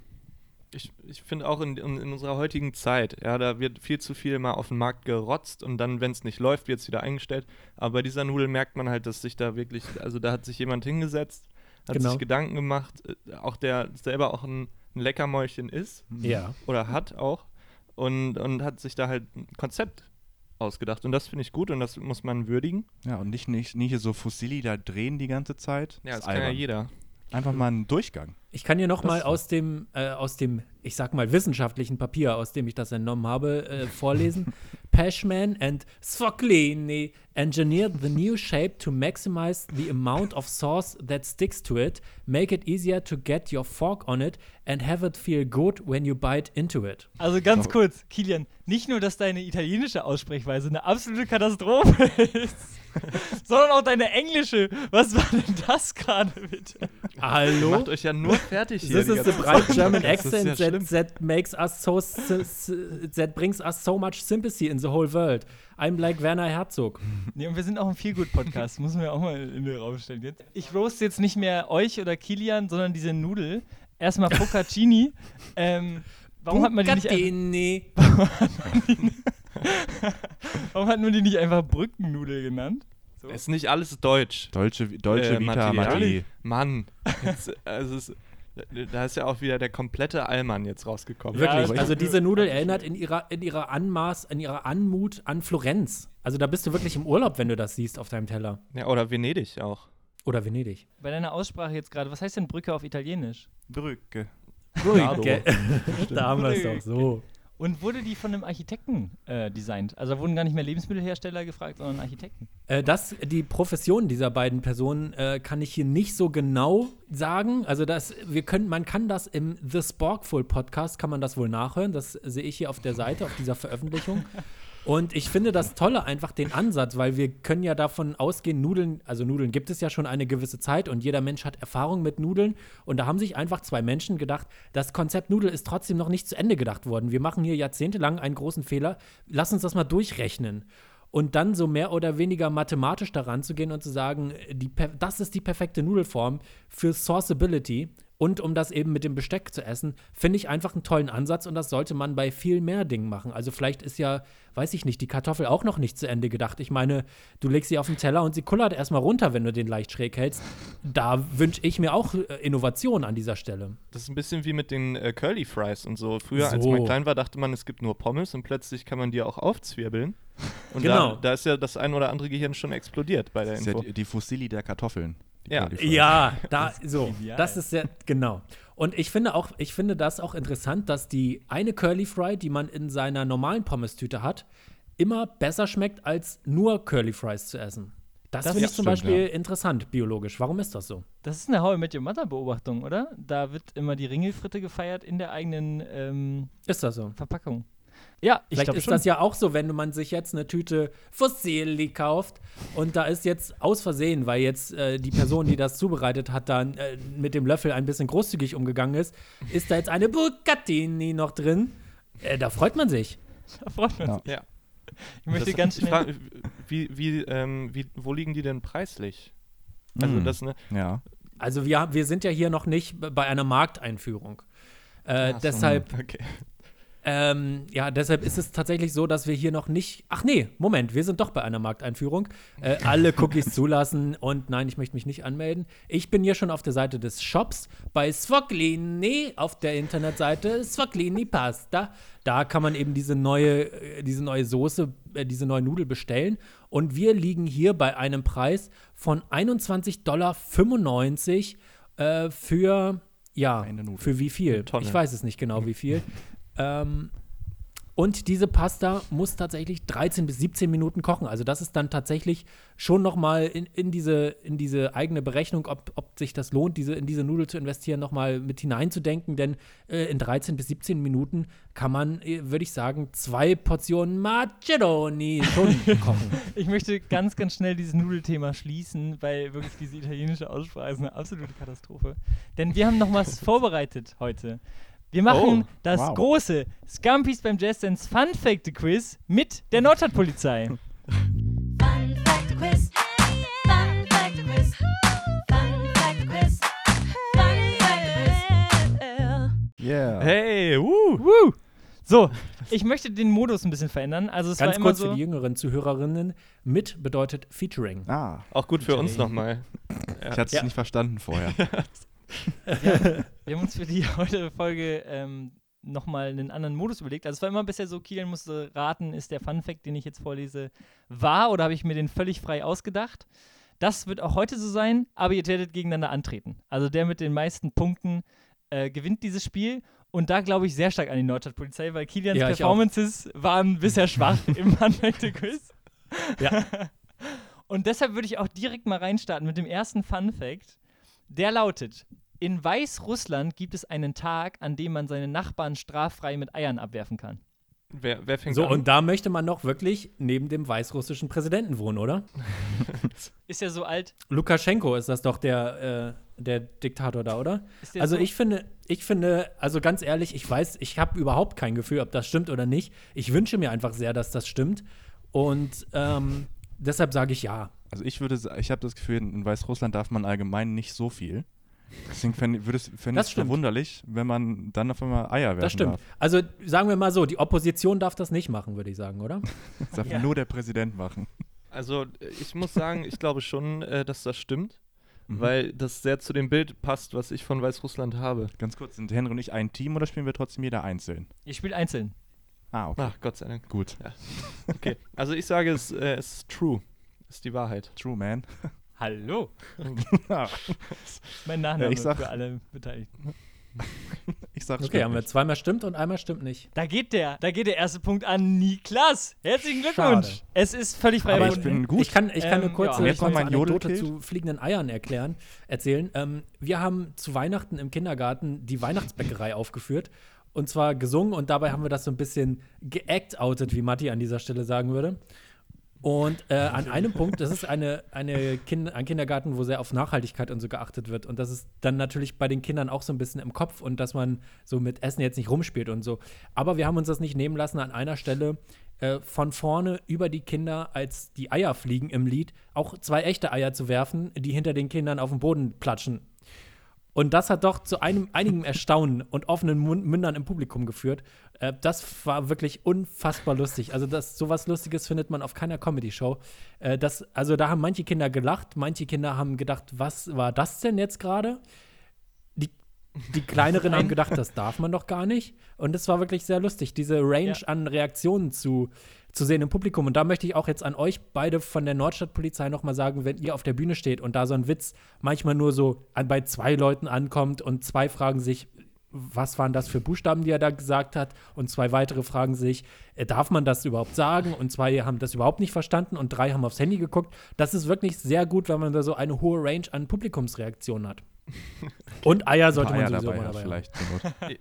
Ich, ich finde auch in, in, in unserer heutigen Zeit, ja, da wird viel zu viel mal auf den Markt gerotzt und dann, wenn es nicht läuft, wird es wieder eingestellt. Aber bei dieser Nudel merkt man halt, dass sich da wirklich, also da hat sich jemand hingesetzt, hat Genau. sich Gedanken gemacht, äh, auch der selber auch ein, ein Leckermäulchen ist Ja. oder hat auch und, und hat sich da halt ein Konzept ausgedacht. Und das finde ich gut und das muss man würdigen. Ja, und nicht, nicht, nicht hier so Fossili da drehen die ganze Zeit. Ja, Ist das kann ja albern. jeder. Einfach mal einen Durchgang. Ich kann hier noch Das mal ist- aus dem, äh, aus dem, ich sag mal, wissenschaftlichen Papier, aus dem ich das entnommen habe, äh, vorlesen. Pashman and Sfoklini engineered the new shape to maximize the amount of sauce that sticks to it, make it easier to get your fork on it and have it feel good when you bite into it. Also ganz So. kurz, Kilian, nicht nur, dass deine italienische Aussprechweise eine absolute Katastrophe ist, sondern auch deine englische. Was war denn das gerade bitte? Ihr Hallo? macht euch ja nur fertig hier. This is the bright. German Das ist ja accent schlimm. that, that makes us so that brings us so much sympathy in the whole world. I'm like Werner Herzog. Nee, und wir sind auch ein Feelgood-Podcast, muss man ja auch mal in den Raum stellen jetzt. Ich roast jetzt nicht mehr euch oder Kilian, sondern diese Nudel. Erstmal Focacini. ähm, warum hat man die nicht einfach, Bucatini. warum hat man die nicht einfach Brückennudel genannt? So. Es ist nicht alles deutsch. Deutsche, Deutsche Äh, Vita Materiali. Matti. Mann, jetzt, also es, da ist ja auch wieder der komplette Allmann jetzt rausgekommen. Ja, Wirklich. Also diese Nudel erinnert in ihrer, in ihrer Anmaß, in ihrer Anmut an Florenz. Also da bist du wirklich im Urlaub, wenn du das siehst auf deinem Teller. Ja, oder Venedig auch. Oder Venedig. Bei deiner Aussprache jetzt gerade, was heißt denn Brücke auf Italienisch? Brücke. Brücke. da haben wir es doch so. Und wurde die von einem Architekten äh, designt? Also da wurden gar nicht mehr Lebensmittelhersteller gefragt, sondern Architekten. Äh, das, die Profession dieser beiden Personen äh, kann ich hier nicht so genau sagen. Also das, wir können, man kann das im The Sporkful Podcast, kann man das wohl nachhören. Das sehe ich hier auf der Seite, auf dieser Veröffentlichung. Und ich finde das Tolle einfach den Ansatz, weil wir können ja davon ausgehen, Nudeln, also Nudeln gibt es ja schon eine gewisse Zeit und jeder Mensch hat Erfahrung mit Nudeln. Und da haben sich einfach zwei Menschen gedacht, das Konzept Nudel ist trotzdem noch nicht zu Ende gedacht worden. Wir machen hier jahrzehntelang einen großen Fehler. Lass uns das mal durchrechnen. Und dann so mehr oder weniger mathematisch daran zu gehen und zu sagen, die, das ist die perfekte Nudelform für Sourceability. Und um das eben mit dem Besteck zu essen, finde ich einfach einen tollen Ansatz und das sollte man bei viel mehr Dingen machen. Also vielleicht ist ja, weiß ich nicht, die Kartoffel auch noch nicht zu Ende gedacht. Ich meine, du legst sie auf den Teller und sie kullert erstmal runter, wenn du den leicht schräg hältst. Da wünsche ich mir auch äh, Innovation an dieser Stelle. Das ist ein bisschen wie mit den äh, Curly Fries und so. Früher, als So. man klein war, dachte man, es gibt nur Pommes und plötzlich kann man die auch aufzwirbeln. Und Genau. da, da ist ja das ein oder andere Gehirn schon explodiert bei der Das ist ja Info. die, die Fossili der Kartoffeln. Ja. Ja, da so. Das ist sehr genau. Und ich finde auch, ich finde das auch interessant, dass die eine Curly Fry, die man in seiner normalen Pommes-Tüte hat, immer besser schmeckt, als nur Curly Fries zu essen. Das, Das finde ich ja, zum stimmt, Beispiel ja. interessant, biologisch. Warum ist das so? Das ist eine How I Met Your Mother Beobachtung, oder? Da wird immer die Ringelfritte gefeiert in der eigenen ähm, Ist das so? Verpackung. Ja, ich Vielleicht glaube ist schon. das ja auch so, wenn man sich jetzt eine Tüte Fossili kauft und da ist jetzt aus Versehen, weil jetzt äh, die Person, die das zubereitet hat, dann äh, mit dem Löffel ein bisschen großzügig umgegangen ist, ist da jetzt eine Bucatini noch drin. Äh, da freut man sich. Da freut man Ja. sich. Ja. Ich möchte Das- ganz schnell. wie, wie, ähm, wie, wo liegen die denn preislich? Also Mhm. das, ne? Ja. Also wir, wir sind ja hier noch nicht bei einer Markteinführung. Äh, Ach so. deshalb, Okay. Ähm, ja, deshalb ist es tatsächlich so, dass wir hier noch nicht. Ach nee, Moment, wir sind doch bei einer Markteinführung. Äh, alle Cookies zulassen und nein, ich möchte mich nicht anmelden. Ich bin hier schon auf der Seite des Shops bei Svoglini auf der Internetseite Svoglini Pasta. Da kann man eben diese neue, äh, diese neue Soße, äh, diese neue Nudel bestellen. Und wir liegen hier bei einem Preis von 21,95 Dollar äh, für, ja, für wie viel? Ich weiß es nicht genau, wie viel. Ähm, und diese Pasta muss tatsächlich 13 bis 17 Minuten kochen. Also das ist dann tatsächlich schon noch mal in, in, diese, in diese eigene Berechnung, ob, ob sich das lohnt, diese, in diese Nudel zu investieren, noch mal mit hineinzudenken. Denn äh, in 13 bis 17 Minuten kann man, äh, würde ich sagen, zwei Portionen Maccheroni schon kochen. Ich möchte ganz, ganz schnell dieses Nudelthema schließen, weil wirklich diese italienische Aussprache ist eine absolute Katastrophe. Denn wir haben noch was vorbereitet heute. Wir machen Oh, das wow. große Scampis beim Jazz Dance Fun Fact Quiz mit der Nordstadtpolizei. Fun Fact Quiz. Fun Fact Quiz. Fun Fact Quiz. Fun Fact Quiz. Yeah. Hey, wuh. Woo! So, ich möchte den Modus ein bisschen verändern. Also es war Ganz immer kurz so. für die jüngeren Zuhörerinnen, mit bedeutet Featuring. Ah, Auch gut für uns nochmal. ich hatte es Ja. nicht verstanden vorher. Wir haben uns für die heutige Folge ähm, nochmal einen anderen Modus überlegt. Also es war immer bisher so, Kilian musste raten, ist der Fun Fact, den ich jetzt vorlese, wahr oder habe ich mir den völlig frei ausgedacht? Das wird auch heute so sein, aber ihr werdet gegeneinander antreten. Also der mit den meisten Punkten äh, gewinnt dieses Spiel. Und da glaube ich sehr stark an die Nordstadtpolizei, weil Kilians Ja. Performances waren bisher schwach im Fun Fact Quiz. Ja. Und deshalb würde ich auch direkt mal reinstarten mit dem ersten Fun Fact. Der lautet: In Weißrussland gibt es einen Tag, an dem man seine Nachbarn straffrei mit Eiern abwerfen kann. Wer, wer fängt So, an? und da möchte man noch wirklich neben dem weißrussischen Präsidenten wohnen, oder? Ist ja so alt. Lukaschenko ist das doch der, äh, der Diktator da, oder? Also so, ich finde, ich finde, also ganz ehrlich, ich weiß, ich habe überhaupt kein Gefühl, ob das stimmt oder nicht. Ich wünsche mir einfach sehr, dass das stimmt. Und ähm, deshalb sage ich ja. Also ich würde, ich habe das Gefühl, in Weißrussland darf man allgemein nicht so viel. Deswegen fände ich es fänd Das ich's stimmt. verwunderlich, wenn man dann auf einmal Eier werfen Das stimmt. darf. Also sagen wir mal so, die Opposition darf das nicht machen, würde ich sagen, oder? Das darf Ja. nur der Präsident machen. Also, äh, ich muss sagen, ich glaube schon, äh, dass das stimmt, Mhm. weil das sehr zu dem Bild passt, was ich von Weißrussland habe. Ganz kurz, sind Henry und ich ein Team oder spielen wir trotzdem jeder einzeln? ich spiele einzeln. Ah, okay. Ach, Gott sei Dank. Gut. Okay. Also, ich sage, es, äh, es ist true. Ist die Wahrheit. True, man. Hallo. Mein Nachname Ja, ich sag- für alle Beteiligten. Ich sag Okay, haben wir zweimal stimmt und einmal stimmt nicht. Da geht der, da geht der erste Punkt an Niklas. Herzlichen Glückwunsch. Schade. Es ist völlig frei. Aber ich bin gut. Ich kann, ich kann Ähm, eine kurze, ja. Mein Anekdote zu fliegenden Eiern erklären, erzählen. Ähm, wir haben zu Weihnachten im Kindergarten die Weihnachtsbäckerei aufgeführt. Und zwar gesungen und dabei haben wir das so ein bisschen geact-outet, wie Matti an dieser Stelle sagen würde. Und äh, an einem Punkt, das ist eine, eine kind, ein Kindergarten, wo sehr auf Nachhaltigkeit und so geachtet wird. Und das ist dann natürlich bei den Kindern auch so ein bisschen im Kopf und dass man so mit Essen jetzt nicht rumspielt und so. Aber wir haben uns das nicht nehmen lassen, an einer Stelle äh, von vorne über die Kinder, als die Eier fliegen im Lied, auch zwei echte Eier zu werfen, die hinter den Kindern auf den Boden platschen. Und das hat doch zu einem, einigem Erstaunen und offenen Mündern im Publikum geführt. Äh, das war wirklich unfassbar lustig. Also, das, sowas Lustiges findet man auf keiner Comedy-Show. Äh, also, da haben manche Kinder gelacht, manche Kinder haben gedacht, was war das denn jetzt gerade? Die, Kleineren haben gedacht, das darf man doch gar nicht. Und es war wirklich sehr lustig, diese Range Ja. an Reaktionen zu, zu sehen im Publikum. Und da möchte ich auch jetzt an euch beide von der Nordstadtpolizei nochmal sagen, wenn ihr auf der Bühne steht und da so ein Witz manchmal nur so an, bei zwei Leuten ankommt und zwei fragen sich, was waren das für Buchstaben, die er da gesagt hat? Und zwei weitere fragen sich, äh, darf man das überhaupt sagen? Und zwei haben das überhaupt nicht verstanden und drei haben aufs Handy geguckt. Das ist wirklich sehr gut, wenn man da so eine hohe Range an Publikumsreaktionen hat. Und Eier sollte man Eier sowieso dabei mal dabei haben. vielleicht.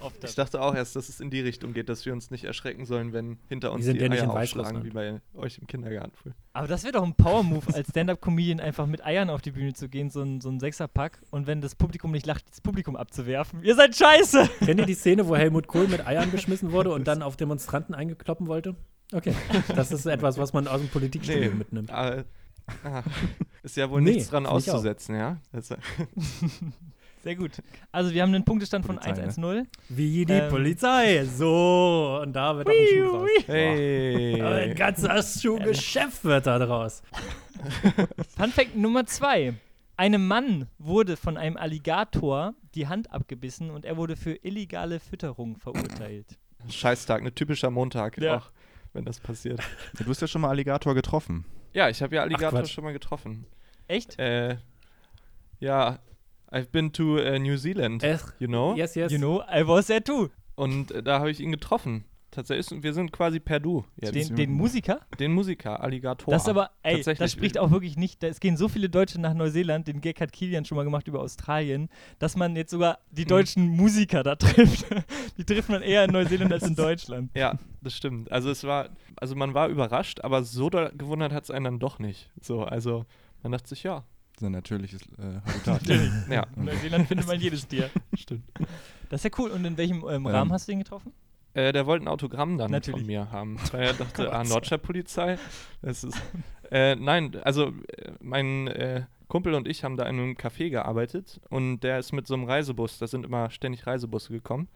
Oft Ich dachte auch erst, dass es in die Richtung geht, dass wir uns nicht erschrecken sollen, wenn hinter uns sind die nicht Eier aufschlagen, wie bei euch im Kindergarten früher. Aber das wäre doch ein Power-Move, als Stand-Up-Comedian einfach mit Eiern auf die Bühne zu gehen, so ein, so ein Sechserpack und wenn das Publikum nicht lacht, das Publikum abzuwerfen. Ihr seid scheiße! Kennt ihr die Szene, wo Helmut Kohl mit Eiern beschmissen wurde und dann auf Demonstranten eingekloppen wollte? Okay, das ist etwas, was man aus dem Politikstudium mitnimmt. Ah, ah, ist ja wohl Nee, nichts dran auszusetzen, ja? Also, Sehr gut. Also wir haben einen Punktestand von Polizei, ne? 1-1-0. Wie die Ähm. Polizei. So, und da wird auch ein Schuh draus. Aber hey. Ein ganzer Schuhgeschäft wird da draus. Fun Fact Nummer 2. Einem Mann wurde von einem Alligator die Hand abgebissen und er wurde für illegale Fütterung verurteilt. Scheißtag, ne typischer Montag Ja. auch, wenn das passiert. Du hast ja schon mal Alligator getroffen. Ja, ich habe ja Alligator Quatsch. schon mal getroffen. Echt? Äh, ja, I've been to äh, New Zealand, Ech, you know? yes, yes. You know, I was there too. Und äh, da habe ich ihn getroffen. Tatsächlich, ist- wir sind quasi per Du jetzt. Den, Den, den Musiker? Musiker, Alligator. Das ist aber, ey, Tatsächlich. das spricht auch wirklich nicht. Es gehen so viele Deutsche nach Neuseeland, den Gag hat Kilian schon mal gemacht über Australien, dass man jetzt sogar die Mhm. deutschen Musiker da trifft. die trifft man eher in Neuseeland als in Deutschland. Ja, das stimmt. Also es war, also man war überrascht, aber so gewundert hat es einen dann doch nicht. So, also man dachte sich, ja, Das ist ein natürliches äh, Habitat. ja, In Neuseeland findet man jedes Tier. stimmt. Das ist ja cool. Und in welchem ähm, Ähm, Rahmen hast du ihn getroffen? Äh, der wollte ein Autogramm dann Natürlich. von mir haben, weil er dachte, ah, Nordstadtpolizei. Das ist, äh, nein, also äh, mein äh, Kumpel und ich haben da in einem Café gearbeitet und der ist mit so einem Reisebus, da sind immer ständig Reisebusse gekommen.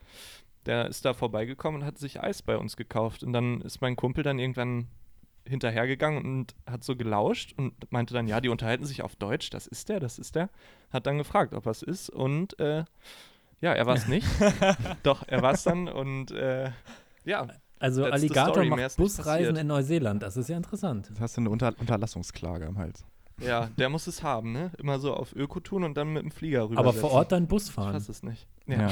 Der ist da vorbeigekommen und hat sich Eis bei uns gekauft. Und dann ist mein Kumpel dann irgendwann hinterhergegangen und hat so gelauscht und meinte dann, ja, die unterhalten sich auf Deutsch, das ist der, das ist der. Hat dann gefragt, ob es ist und äh, ja, er war es nicht. Doch, er war es dann und äh, ja, Also That's the Alligator story, macht Busreisen in Neuseeland. Das ist ja interessant. Jetzt hast du eine Unter Unterlassungsklage am Hals. ja, der muss es haben, ne? Immer so auf Öko tun und dann mit dem Flieger rüber. Aber vor Ort dann Bus Ich fahren. fasse es nicht. Ja. Ja,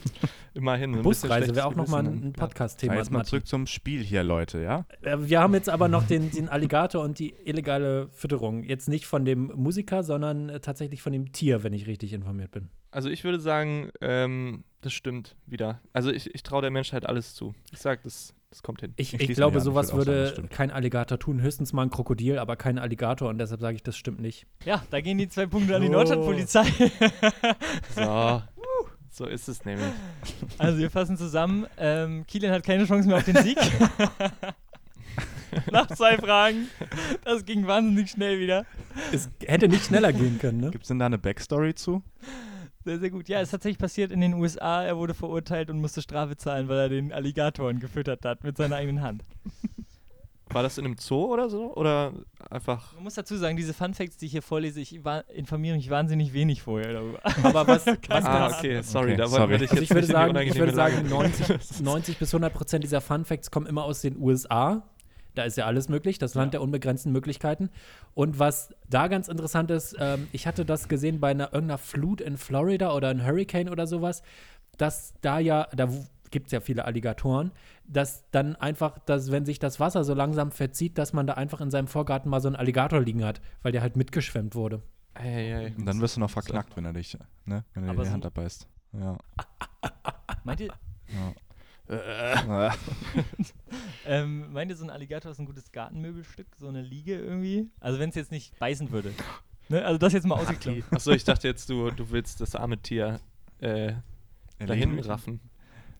immerhin. ein Busreise wäre auch nochmal ein. Podcast-Thema. Ja, jetzt mal zurück zum Spiel hier, Leute, ja? Äh, Wir haben jetzt aber noch den, den Alligator und die illegale Fütterung. Jetzt nicht von dem Musiker, sondern äh, tatsächlich von dem Tier, wenn ich richtig informiert bin. Also ich würde sagen, ähm, das stimmt wieder. Also ich, ich traue der Menschheit alles zu. Ich sag, das, das kommt hin. Ich, Ich ich, glaube, an. Ich sowas würde sagen, würde kein Alligator tun. Höchstens mal ein Krokodil, aber kein Alligator. Und deshalb sage ich, das stimmt nicht. Ja, da gehen die zwei Punkte an die Oh. Nordstadtpolizei. So, so ist es nämlich. Also wir fassen zusammen. Ähm, Kilian hat keine Chance mehr auf den Sieg. Nach zwei Fragen. Das ging wahnsinnig schnell wieder. Es hätte nicht schneller gehen können, ne? Gibt es denn da eine Backstory zu? Sehr, sehr gut. Ja, es ist tatsächlich passiert in den USA. Er wurde verurteilt und musste Strafe zahlen, weil er den Alligatoren gefüttert hat mit seiner eigenen Hand. War das in einem Zoo oder so? Oder einfach. Man muss dazu sagen, diese Fun Facts, die ich hier vorlese, ich informiere mich wahnsinnig wenig vorher darüber. Aber was, was Ah, okay, sorry, Okay, da sorry. dich Also jetzt ich würde sagen, ich würde sagen Lage 90, 90 bis 100 Prozent dieser Fun Facts kommen immer aus den USA. Da ist ja alles möglich, das Land der unbegrenzten Möglichkeiten. Und was da ganz interessant ist, ähm, ich hatte das gesehen bei einer irgendeiner Flut in Florida oder ein Hurricane oder sowas. dass da ja, da gibt es ja viele Alligatoren, dass dann einfach, dass, wenn sich das Wasser so langsam verzieht, dass man da einfach in seinem Vorgarten mal so einen Alligator liegen hat, weil der halt mitgeschwemmt wurde. Ei, ei. Und dann wirst du noch verknackt, wenn er dich, ne? Wenn er dir die so- Hand abbeißt. Ja. Meint ihr, ja. ähm, meint ihr, so ein Alligator ist ein gutes Gartenmöbelstück? So eine Liege irgendwie? Also wenn es jetzt nicht beißen würde. Ne? Also das jetzt mal ausgeklammert. Achso, ich dachte jetzt, du, du willst das arme Tier äh, dahin raffen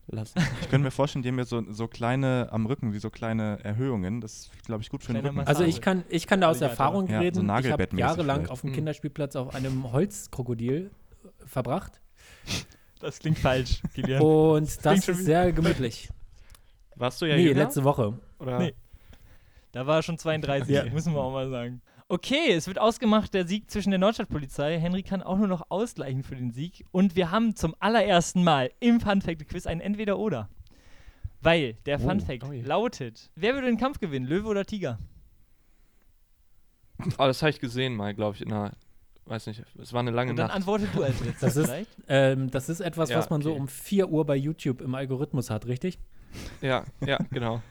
lassen. Ich könnte mir vorstellen, die haben ja so, so kleine am Rücken, wie so kleine Erhöhungen. Das ist, glaube ich, gut für den Kleiner Rücken. Massage. Also ich kann, ich kann da aus. Erfahrung Ja, so reden. ich habe jahrelang vielleicht. auf dem Mhm. Kinderspielplatz auf einem Holzkrokodil äh, verbracht. Das klingt falsch, Kilian. Und das schon ist sehr gemütlich. Warst du ja nee, jünger? letzte Woche. Oder? Nee. Da war er schon 32, Ja. müssen wir auch mal sagen. Okay, es wird ausgemacht, der Sieg zwischen der Nordstadtpolizei. Henry kann auch nur noch ausgleichen für den Sieg. Und wir haben zum allerersten Mal im Fun Fact Quiz ein Entweder-Oder. Weil der Fun Oh, Fact oh lautet: Wer würde den Kampf gewinnen, Löwe oder Tiger? Oh, das habe ich gesehen mal, glaube ich, in einer, weiß nicht, es war eine lange Und dann Nacht. antwortet du als letztes Das ist- vielleicht. Ähm, das ist etwas, Ja, was man so okay. um 4 Uhr bei YouTube im Algorithmus hat, richtig? Ja, ja, genau.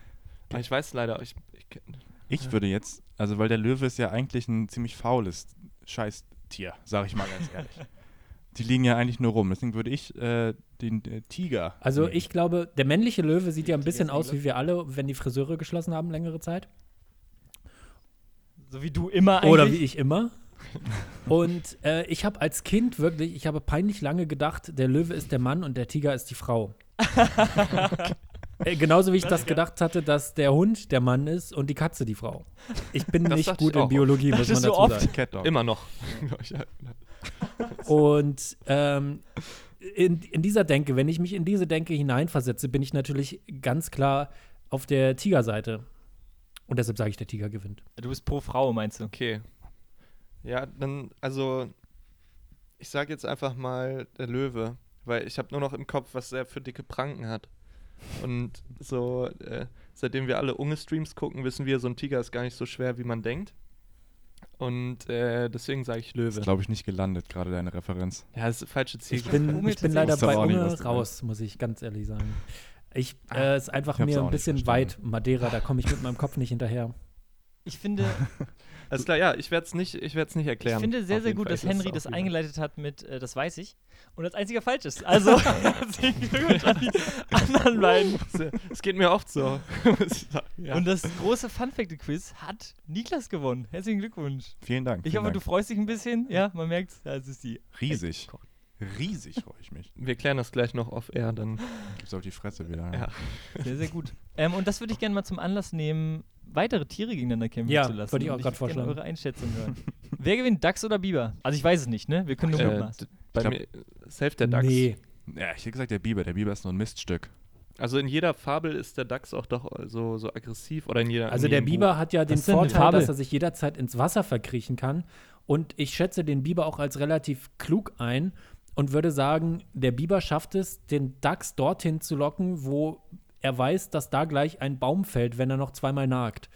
Aber ich weiß leider, ich, ich Ich würde jetzt, also weil der Löwe ist ja eigentlich ein ziemlich faules Scheißtier, sage ich mal ganz ehrlich. Die liegen ja eigentlich nur rum. Deswegen würde ich äh, den äh, Tiger. Also nehmen. ich glaube, der männliche Löwe sieht ja ein bisschen ist aus wie wir alle, wenn die Friseure geschlossen haben längere Zeit. So wie du immer eigentlich. Oder wie ich immer. Und äh, ich habe als Kind wirklich, ich habe peinlich lange gedacht, der Löwe ist der Mann und der Tiger ist die Frau. äh, genauso wie ich Das das gedacht hatte, dass der Hund der Mann ist und die Katze die Frau. Ich bin Das nicht gut in Biologie, muss Dachtest man dazu oft? sagen. Cat Dog. immer noch. Und ähm, in, in dieser Denke, wenn ich mich in diese Denke hineinversetze, bin ich natürlich ganz klar auf der Tigerseite. Und deshalb sage ich, der Tiger gewinnt. Du bist pro Frau, meinst du? Okay. Ja, dann, also, ich sage jetzt einfach mal der Löwe, weil ich habe nur noch im Kopf, was er für dicke Pranken hat. Und so, äh, seitdem wir alle Unge-Streams gucken, wissen wir, so ein Tiger ist gar nicht so schwer, wie man denkt. Und äh, deswegen sage ich ist, Löwe. glaube ich, nicht gelandet, gerade deine Referenz. Ja, das ist falsche Ich Zielgruppe. bin, Unge ich bin leider bei Ich Unge raus, muss ich ganz ehrlich sagen. Ich, Ah, äh, ist einfach ich mir ein bisschen verstanden. weit Madeira, da komme ich mit meinem Kopf nicht hinterher. Ich finde, Alles klar, ja, ich werde es nicht, ich nicht ich erklären. finde sehr, sehr gut, Fall. dass Ich Henry es das eingeleitet hat mit, äh, das weiß ich. Und als einziger falsch ist. Also, herzlichen Glückwunsch an die anderen beiden. Es geht mir oft so. ich ja. Und das große Fun Fact Quiz hat Niklas gewonnen. Herzlichen Glückwunsch. Vielen Dank. Ich vielen hoffe, du Dank. freust dich ein bisschen. Ja, man merkt Ja, es ist die. Riesig. Riesig freue ich mich. wir klären das gleich noch auf Air, dann. Gibt's auf die Fresse wieder. Ja. Sehr, sehr gut. ähm, und das würde ich gerne mal zum Anlass nehmen, weitere Tiere gegeneinander kämpfen Ja, zu lassen. würde ich auch gerne vorschlagen. eure Einschätzung hören. Wer gewinnt, Dachs oder Biber? Also ich weiß es nicht, ne? Wir können nur Äh, mutmaßen. d- bei glaub- mir, safe der Dachs. Nee. Ja, ich hätte gesagt, der Biber. Der Biber ist nur ein Miststück. Also in jeder Fabel ist der Dachs auch doch so, so aggressiv oder in jeder. Also in der Biber hat ja den eine Vorteil, Fabel? dass er sich jederzeit ins Wasser verkriechen kann. Und ich schätze den Biber auch als relativ klug ein und würde sagen, der Biber schafft es, den Dachs dorthin zu locken, wo er weiß, dass da gleich ein Baum fällt, wenn er noch zweimal nagt.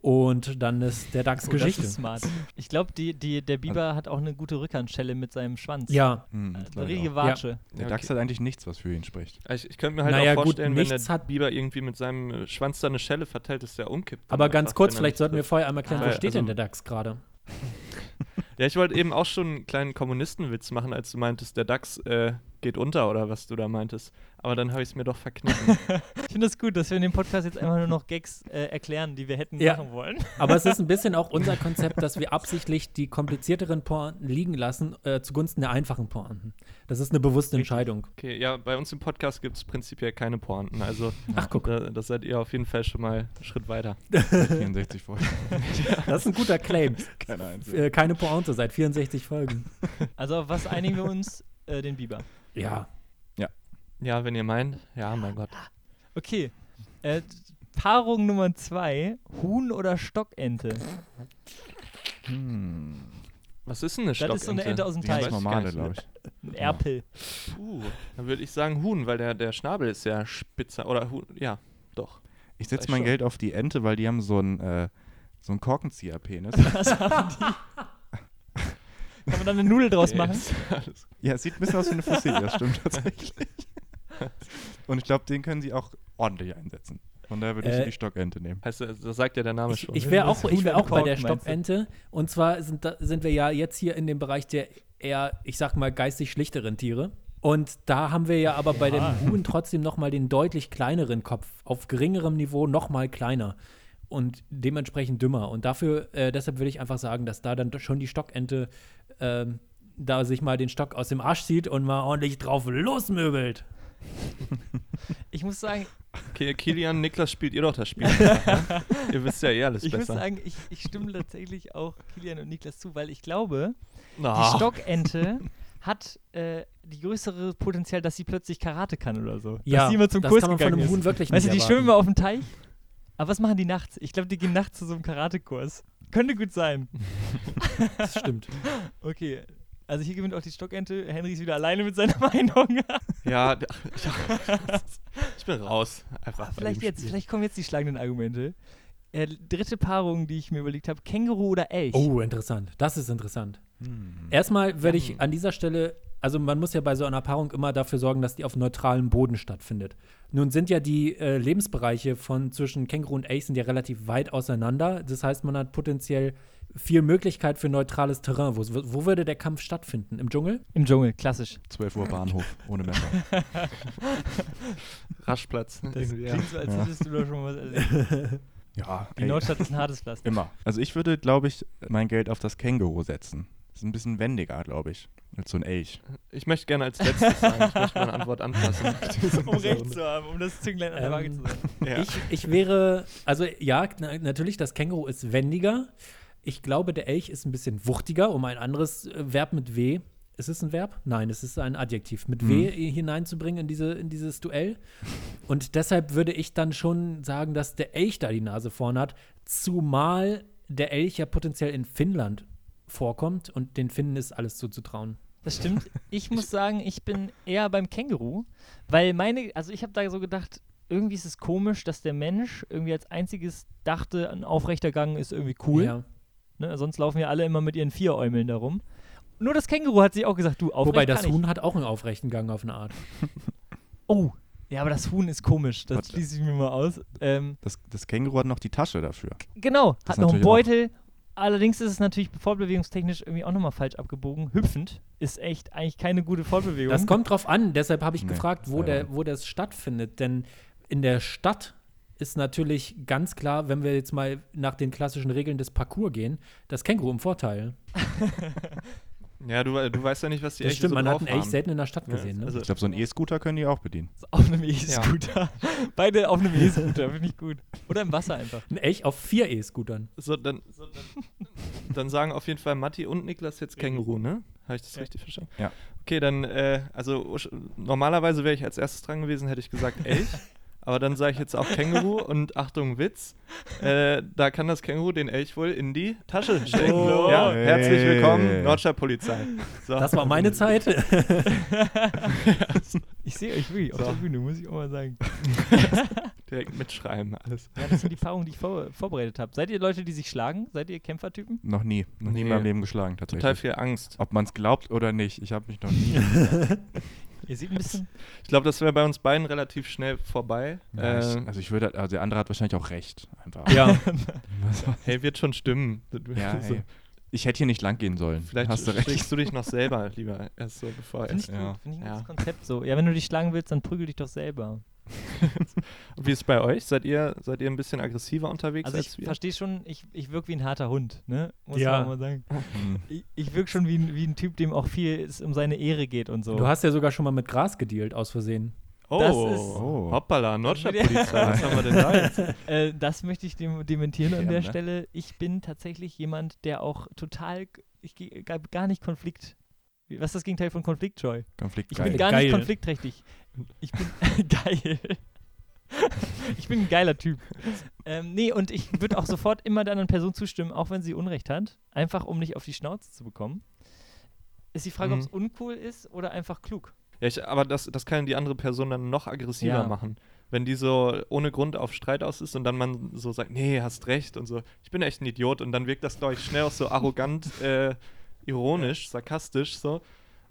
Und dann ist der Dachs Oh, das Geschichte. ist smart. Ich glaube, die, die, der Biber hat auch eine gute Rückhandschelle mit seinem Schwanz. Ja, Hm, Äh, das Eine richtige. Watsche. Der Ja, Dachs okay. hat eigentlich nichts, was für ihn spricht. Ich, ich könnte mir halt Naja, auch gut, vorstellen, wenn der nichts hat- Biber irgendwie mit seinem Schwanz da eine Schelle verteilt, dass der umkippt. aber ganz kurz, vielleicht sollten wir vorher einmal klären, Ah, wo steht denn also- der Dachs gerade? Ja, ich wollte eben auch schon einen kleinen Kommunistenwitz machen, als du meintest, der Dachs äh, geht unter oder was du da meintest. Aber dann habe ich es mir doch verkniffen. Ich finde es das gut, dass wir in dem Podcast jetzt einfach nur noch Gags äh, erklären, die wir hätten Ja. machen wollen. Aber es ist ein bisschen auch unser Konzept, dass wir absichtlich die komplizierteren Pointen liegen lassen, äh, zugunsten der einfachen Pointen. Das ist eine bewusste. Entscheidung. Okay, ja, bei uns im Podcast gibt es prinzipiell keine Pointen. Also Ach, guck. da, das seid ihr auf jeden Fall schon mal einen Schritt weiter. 64 Folgen. Das ist ein guter Claim. Keine einzige. Äh, keine Pointe seit 64 Folgen. Also auf was einigen wir uns? Äh, den Biber. Ja. Ja, wenn ihr meint. Ja, mein Gott. Okay. Äh, Paarung Nummer zwei: Huhn oder Stockente? Hm. Was ist denn eine Das ist so eine Ente aus dem Die ganz Teich. normale, glaube ich. Ein Erpel. Puh, dann würde ich sagen Huhn, weil der, der Schnabel ist ja spitzer. Oder Huhn, ja, doch. Ich setze mein schon. Geld auf die Ente, weil die haben so einen, äh, so einen Korkenzieher-Penis. Was haben die? Kann man dann eine Nudel draus machen? Ja, es sieht ein bisschen aus wie eine Fossilie, das stimmt tatsächlich. Und ich glaube, den können sie auch ordentlich einsetzen. Von daher würde ich Äh, die Stockente nehmen. Heißt, das sagt ja der Name Ich, schon. ich wäre auch, ich wär auch bei der? Stockente. Und zwar sind, da, sind wir ja jetzt hier in dem Bereich der eher, ich sag mal, geistig schlichteren Tiere. Und da haben wir ja aber bei dem Huhn trotzdem noch mal den deutlich kleineren Kopf. Auf geringerem Niveau noch mal kleiner. Und dementsprechend dümmer. Und dafür, äh, deshalb würde ich einfach sagen, dass da dann schon die Stockente ähm, da sich mal den Stock aus dem Arsch zieht und mal ordentlich drauf losmöbelt. Ich muss sagen, Okay, Kilian, Niklas spielt ihr doch das Spiel. ihr wisst ja eh alles ich muss besser. sagen, ich, ich stimme tatsächlich auch Kilian und Niklas zu, weil ich glaube, Na, die Stockente hat äh, die größere Potenzial, dass sie plötzlich Karate kann oder so. dass sie immer zum das Kurs kann man von einem. Huhn wirklich Weißt du, nicht die schwimmen erwarten. immer auf dem Teich. Aber was machen die nachts? Ich glaube, die gehen nachts zu so einem Karatekurs. Könnte gut sein. Das stimmt. Okay. Also hier gewinnt auch die Stockente. Henry ist wieder alleine mit seiner Meinung. ja, ich bin raus. Einfach bei vielleicht jetzt, Spiel. vielleicht kommen jetzt die schlagenden Argumente. Äh, dritte Paarung, die ich mir überlegt habe: Känguru oder Elch? Oh, interessant. Das ist interessant. Hm. Erstmal würde ich Ja. an dieser Stelle, also man muss ja bei so einer Paarung immer dafür sorgen, dass die auf neutralem Boden stattfindet. Nun sind ja die äh, Lebensbereiche von zwischen Känguru und Elch sind ja relativ weit auseinander. Das heißt, man hat potenziell viel Möglichkeit für neutrales Terrain. Wo, wo würde der Kampf stattfinden? Im Dschungel? Im Dschungel, klassisch. 12 Uhr Bahnhof, ohne Messer. Raschplatz. Das irgendwie, ja. klingt so, als Ja. hättest du da schon was erlebt. Ja, Die Nordstadt ist ein hartes Pflaster. immer. Also ich würde, glaube ich, mein Geld auf das Känguru setzen. Das ist ein bisschen wendiger, glaube ich, als so ein Elch. Ich möchte gerne als letztes sagen, ich möchte meine Antwort anpassen. um recht zu haben, um das Zünglein an der Waage Ähm, zu sein. Ja. Ich, ich wäre, also ja, na, natürlich, das Känguru ist wendiger. Ich glaube, der Elch ist ein bisschen wuchtiger, um ein anderes äh, Verb mit W. Ist es ein Verb? Nein, es ist ein Adjektiv. Mit W hineinzubringen in, diese, in dieses Duell. Und deshalb würde ich dann schon sagen, dass der Elch da die Nase vorn hat, zumal der Elch ja potenziell in Finnland vorkommt und den Finnen ist alles zuzutrauen. Das stimmt. Ich muss sagen, ich bin eher beim Känguru, weil meine, also ich habe da so gedacht, irgendwie ist es komisch, dass der Mensch irgendwie als einziges dachte, ein aufrechter Gang ist irgendwie cool. Ja. Ne? Sonst laufen ja alle immer mit ihren Vieräumeln da rum. Nur das Känguru hat sich auch gesagt, du, aufrecht Wobei das kann ich. Huhn hat auch einen aufrechten Gang auf eine Art. Oh, ja, aber das Huhn ist komisch. Das Warte. schließe ich mir mal aus. Ähm, Das, das Känguru hat noch die Tasche dafür. genau, Das hat noch einen Beutel. Allerdings ist es natürlich fortbewegungstechnisch irgendwie auch nochmal falsch abgebogen. Hüpfend ist echt eigentlich keine gute Fortbewegung. Das kommt drauf an, deshalb habe ich Nee, gefragt, wo, der, wo das stattfindet. Denn in der Stadt ist natürlich ganz klar, wenn wir jetzt mal nach den klassischen Regeln des Parcours gehen, das Känguru im Vorteil. ja, du, du weißt ja nicht, was die Das Elche stimmt, so man hat einen Elch haben. selten in der Stadt Ja, gesehen. Ne? also- Ich glaube, so einen E-Scooter können die auch bedienen. auf einem E-Scooter. Beide auf einem E-Scooter, finde ich gut. Oder im Wasser einfach. ein Elch auf vier E-Scootern. So, dann, dann sagen auf jeden Fall Matti und Niklas jetzt Känguru, ne? Habe ich das Ja. richtig verstanden? Ja. Okay, dann, äh, also normalerweise wäre ich als erstes dran gewesen, hätte ich gesagt Elch. aber dann sage ich jetzt auch Känguru und Achtung, Witz. Äh, da kann das Känguru den Elch wohl in die Tasche stecken. Oh. ja, herzlich Hey. willkommen, Nordstadtpolizei. So. Das war meine Zeit. Ich sehe euch wirklich auf So. der Bühne, muss ich auch mal sagen. Direkt mitschreiben, alles. Ja, das sind die Paarungen, die ich vor, vorbereitet habe. Seid ihr Leute, die sich schlagen? Seid ihr Kämpfertypen? Noch nie. Noch nie in meinem Leben geschlagen, tatsächlich. Total viel Angst. Ob man es glaubt oder nicht, ich habe mich noch nie. Ihr seht ein bisschen. Ich glaube, das wäre bei uns beiden relativ schnell vorbei. Ja, äh, ich, also ich würde, also der andere hat wahrscheinlich auch recht. Einfach. ja. hey, wird schon stimmen. ja So, ey. Ich hätte hier nicht lang gehen sollen. Vielleicht Hast du recht. du dich noch selber lieber erst so, bevor Finde ich erst. gut. Ja. Finde ich ein Ja. gutes Konzept so. Ja, wenn du dich schlagen willst, dann prügel dich doch selber. Wie ist es bei euch? Seid ihr, seid ihr ein bisschen aggressiver unterwegs Also ich als wir? verstehe schon, ich, ich wirke wie ein harter Hund, ne? Muss Ja. man mal sagen. Ich, ich wirke schon wie ein, wie ein Typ, dem auch viel es um seine Ehre geht und so. Du hast ja sogar schon mal mit Gras gedealt, aus Versehen. Oh, Das ist- Oh. hoppala, Nordstadtpolizei. Was haben wir denn da jetzt? Äh, das möchte ich dem, dementieren an Ja, der ne? Stelle. Ich bin tatsächlich jemand, der auch total, ich gehe gar nicht Konflikt. Was ist das Gegenteil von Konfliktscheu? Konflikt Ich geil. bin gar Geil. nicht konfliktträchtig. Ich bin geil. ich bin ein geiler Typ. Ähm, nee, und ich würde auch sofort immer der anderen Person zustimmen, auch wenn sie Unrecht hat. Einfach, um nicht auf die Schnauze zu bekommen. Ist die Frage, Mhm. ob es uncool ist oder einfach klug. Ja, ich, aber das, das kann die andere Person dann noch aggressiver Ja. machen. Wenn die so ohne Grund auf Streit aus ist und dann man so sagt, nee, hast recht und so, ich bin echt ein Idiot und dann wirkt das, glaube ich, schnell auch so arrogant, äh, ironisch, sarkastisch so.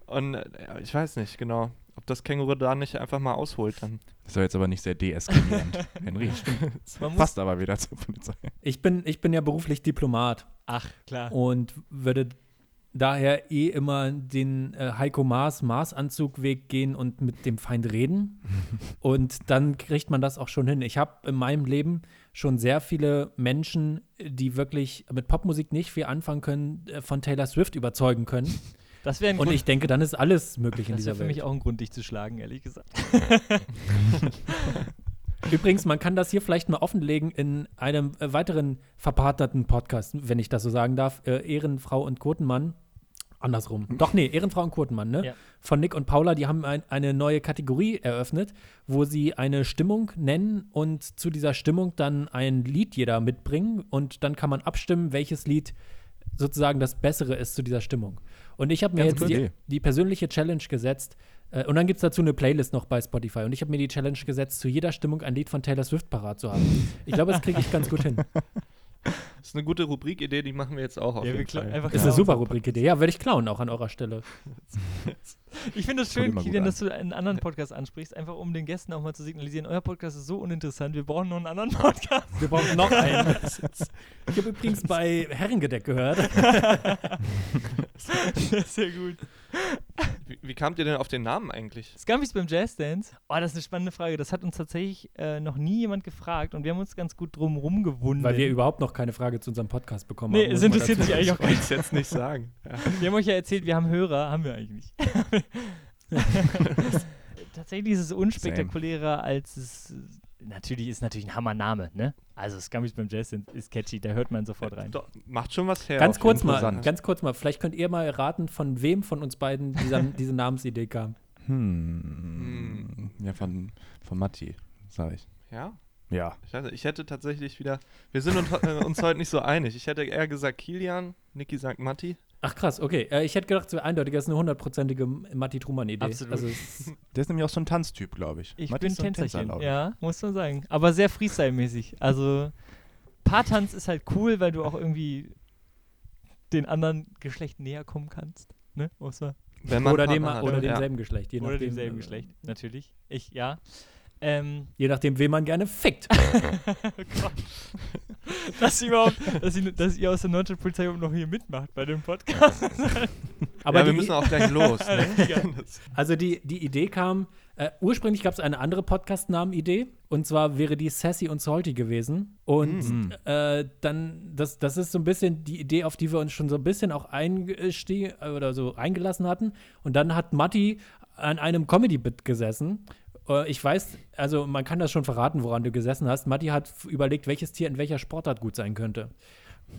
Und äh, ja, ich weiß nicht genau, ob das Känguru da nicht einfach mal ausholt dann. Das war jetzt aber nicht sehr deeskalierend, Henry. Passt aber wieder zur Polizei. Ich bin, ich bin ja beruflich Diplomat ach, klar. und würde daher eh immer den äh, Heiko Maas Maßanzugweg gehen und mit dem Feind reden. und dann kriegt man das auch schon hin. Ich habe in meinem Leben schon sehr viele Menschen, die wirklich mit Popmusik nicht viel anfangen können, äh, von Taylor Swift überzeugen können. Das wäre ein Und Grund, ich denke, dann ist alles möglich in das dieser wäre für Welt. mich auch ein Grund, dich zu schlagen, ehrlich gesagt. Übrigens, man kann das hier vielleicht mal offenlegen in einem äh, weiteren verpartnerten Podcast, wenn ich das so sagen darf. Äh, Ehrenfrau und Quotenmann. Andersrum. Doch, nee, Ehrenfrau und Quotenmann, ne? Ja. Von Nick und Paula, die haben ein, eine neue Kategorie eröffnet, wo sie eine Stimmung nennen und zu dieser Stimmung dann ein Lied jeder mitbringen und dann kann man abstimmen, welches Lied sozusagen das Bessere ist zu dieser Stimmung. Und ich habe mir Ganz jetzt die, die persönliche Challenge gesetzt, äh, und dann gibt es dazu eine Playlist noch bei Spotify. Und ich habe mir die Challenge gesetzt, zu jeder Stimmung ein Lied von Taylor Swift parat zu haben. Ich glaube, das kriege ich ganz gut hin. Das ist eine gute Rubrikidee, die machen wir jetzt auch auf Ja, jeden Fall. einfach Ist eine super Rubrikidee. Ja, werde ich klauen auch an eurer Stelle. Ich finde es schön, Kilian, an. dass du einen anderen Podcast ansprichst, einfach um den Gästen auch mal zu signalisieren, euer Podcast ist so uninteressant, wir brauchen noch einen anderen Podcast. Wir brauchen noch einen. Ich habe übrigens bei Herrengedeck gehört. Sehr gut. Wie, wie kamt ihr denn auf den Namen eigentlich? Scampis beim Jazz Dance? Oh, das ist eine spannende Frage. Das hat uns tatsächlich äh, noch nie jemand gefragt und wir haben uns ganz gut drum rumgewunden. Weil wir überhaupt noch keine Frage zu unserem Podcast bekommen Nee, haben. es muss man interessiert mich eigentlich auch Ich wollte es jetzt nicht sagen. Ja. Wir haben euch ja erzählt, wir haben Hörer, haben wir eigentlich nicht. Tatsächlich ist es unspektakulärer, als es. Äh, Natürlich ist natürlich ein Hammername, ne? Also Scummies beim Jazz sind- ist catchy, da hört man sofort rein. Doch, macht schon was her. Ganz kurz mal, ganz kurz mal, vielleicht könnt ihr mal raten, von wem von uns beiden dieser, diese Namensidee kam. Hm. Ja, von, von Matti, sag ich. Ja? Ja. Ich, weiß ich hätte tatsächlich wieder. Wir sind uns, äh, uns heute nicht so einig. Ich hätte eher gesagt Kilian, Niki sagt Matti. Ach krass, okay. Äh, ich hätte gedacht, es wäre eindeutig, das ist eine hundertprozentige Matti Truman-Idee. Absolut. Also, Der ist nämlich auch so ein Tanztyp, glaube ich. Ich Matti bin ist so ein Tänzer, Tänzerchen, ich. ja, muss man sagen. Aber sehr Freestyle-mäßig. Also Paartanz ist halt cool, weil du auch irgendwie den anderen Geschlecht näher kommen kannst. Ne? Oder dem, hat, oder ja. demselben Geschlecht. Je Oder nachdem, demselben äh, Geschlecht, natürlich. Ich, ja. Ähm, Je nachdem, wen man gerne fickt. oh Gott. dass, ihr überhaupt, dass, ihr, dass ihr aus der Nordstadtpolizei überhaupt noch hier mitmacht bei dem Podcast. Aber ja, wir müssen auch gleich los. Ne? Also die, die Idee kam, äh, ursprünglich gab es eine andere Podcast-Namen-Idee und zwar wäre die Sassy und Salty gewesen. Und Mhm. äh, dann, das, das ist so ein bisschen die Idee, auf die wir uns schon so ein bisschen auch eingestiegen oder so eingelassen hatten. Und dann hat Matti an einem Comedy-Bit gesessen. Äh, Ich weiß, also man kann das schon verraten, woran du gesessen hast. Matti hat überlegt, welches Tier in welcher Sportart gut sein könnte.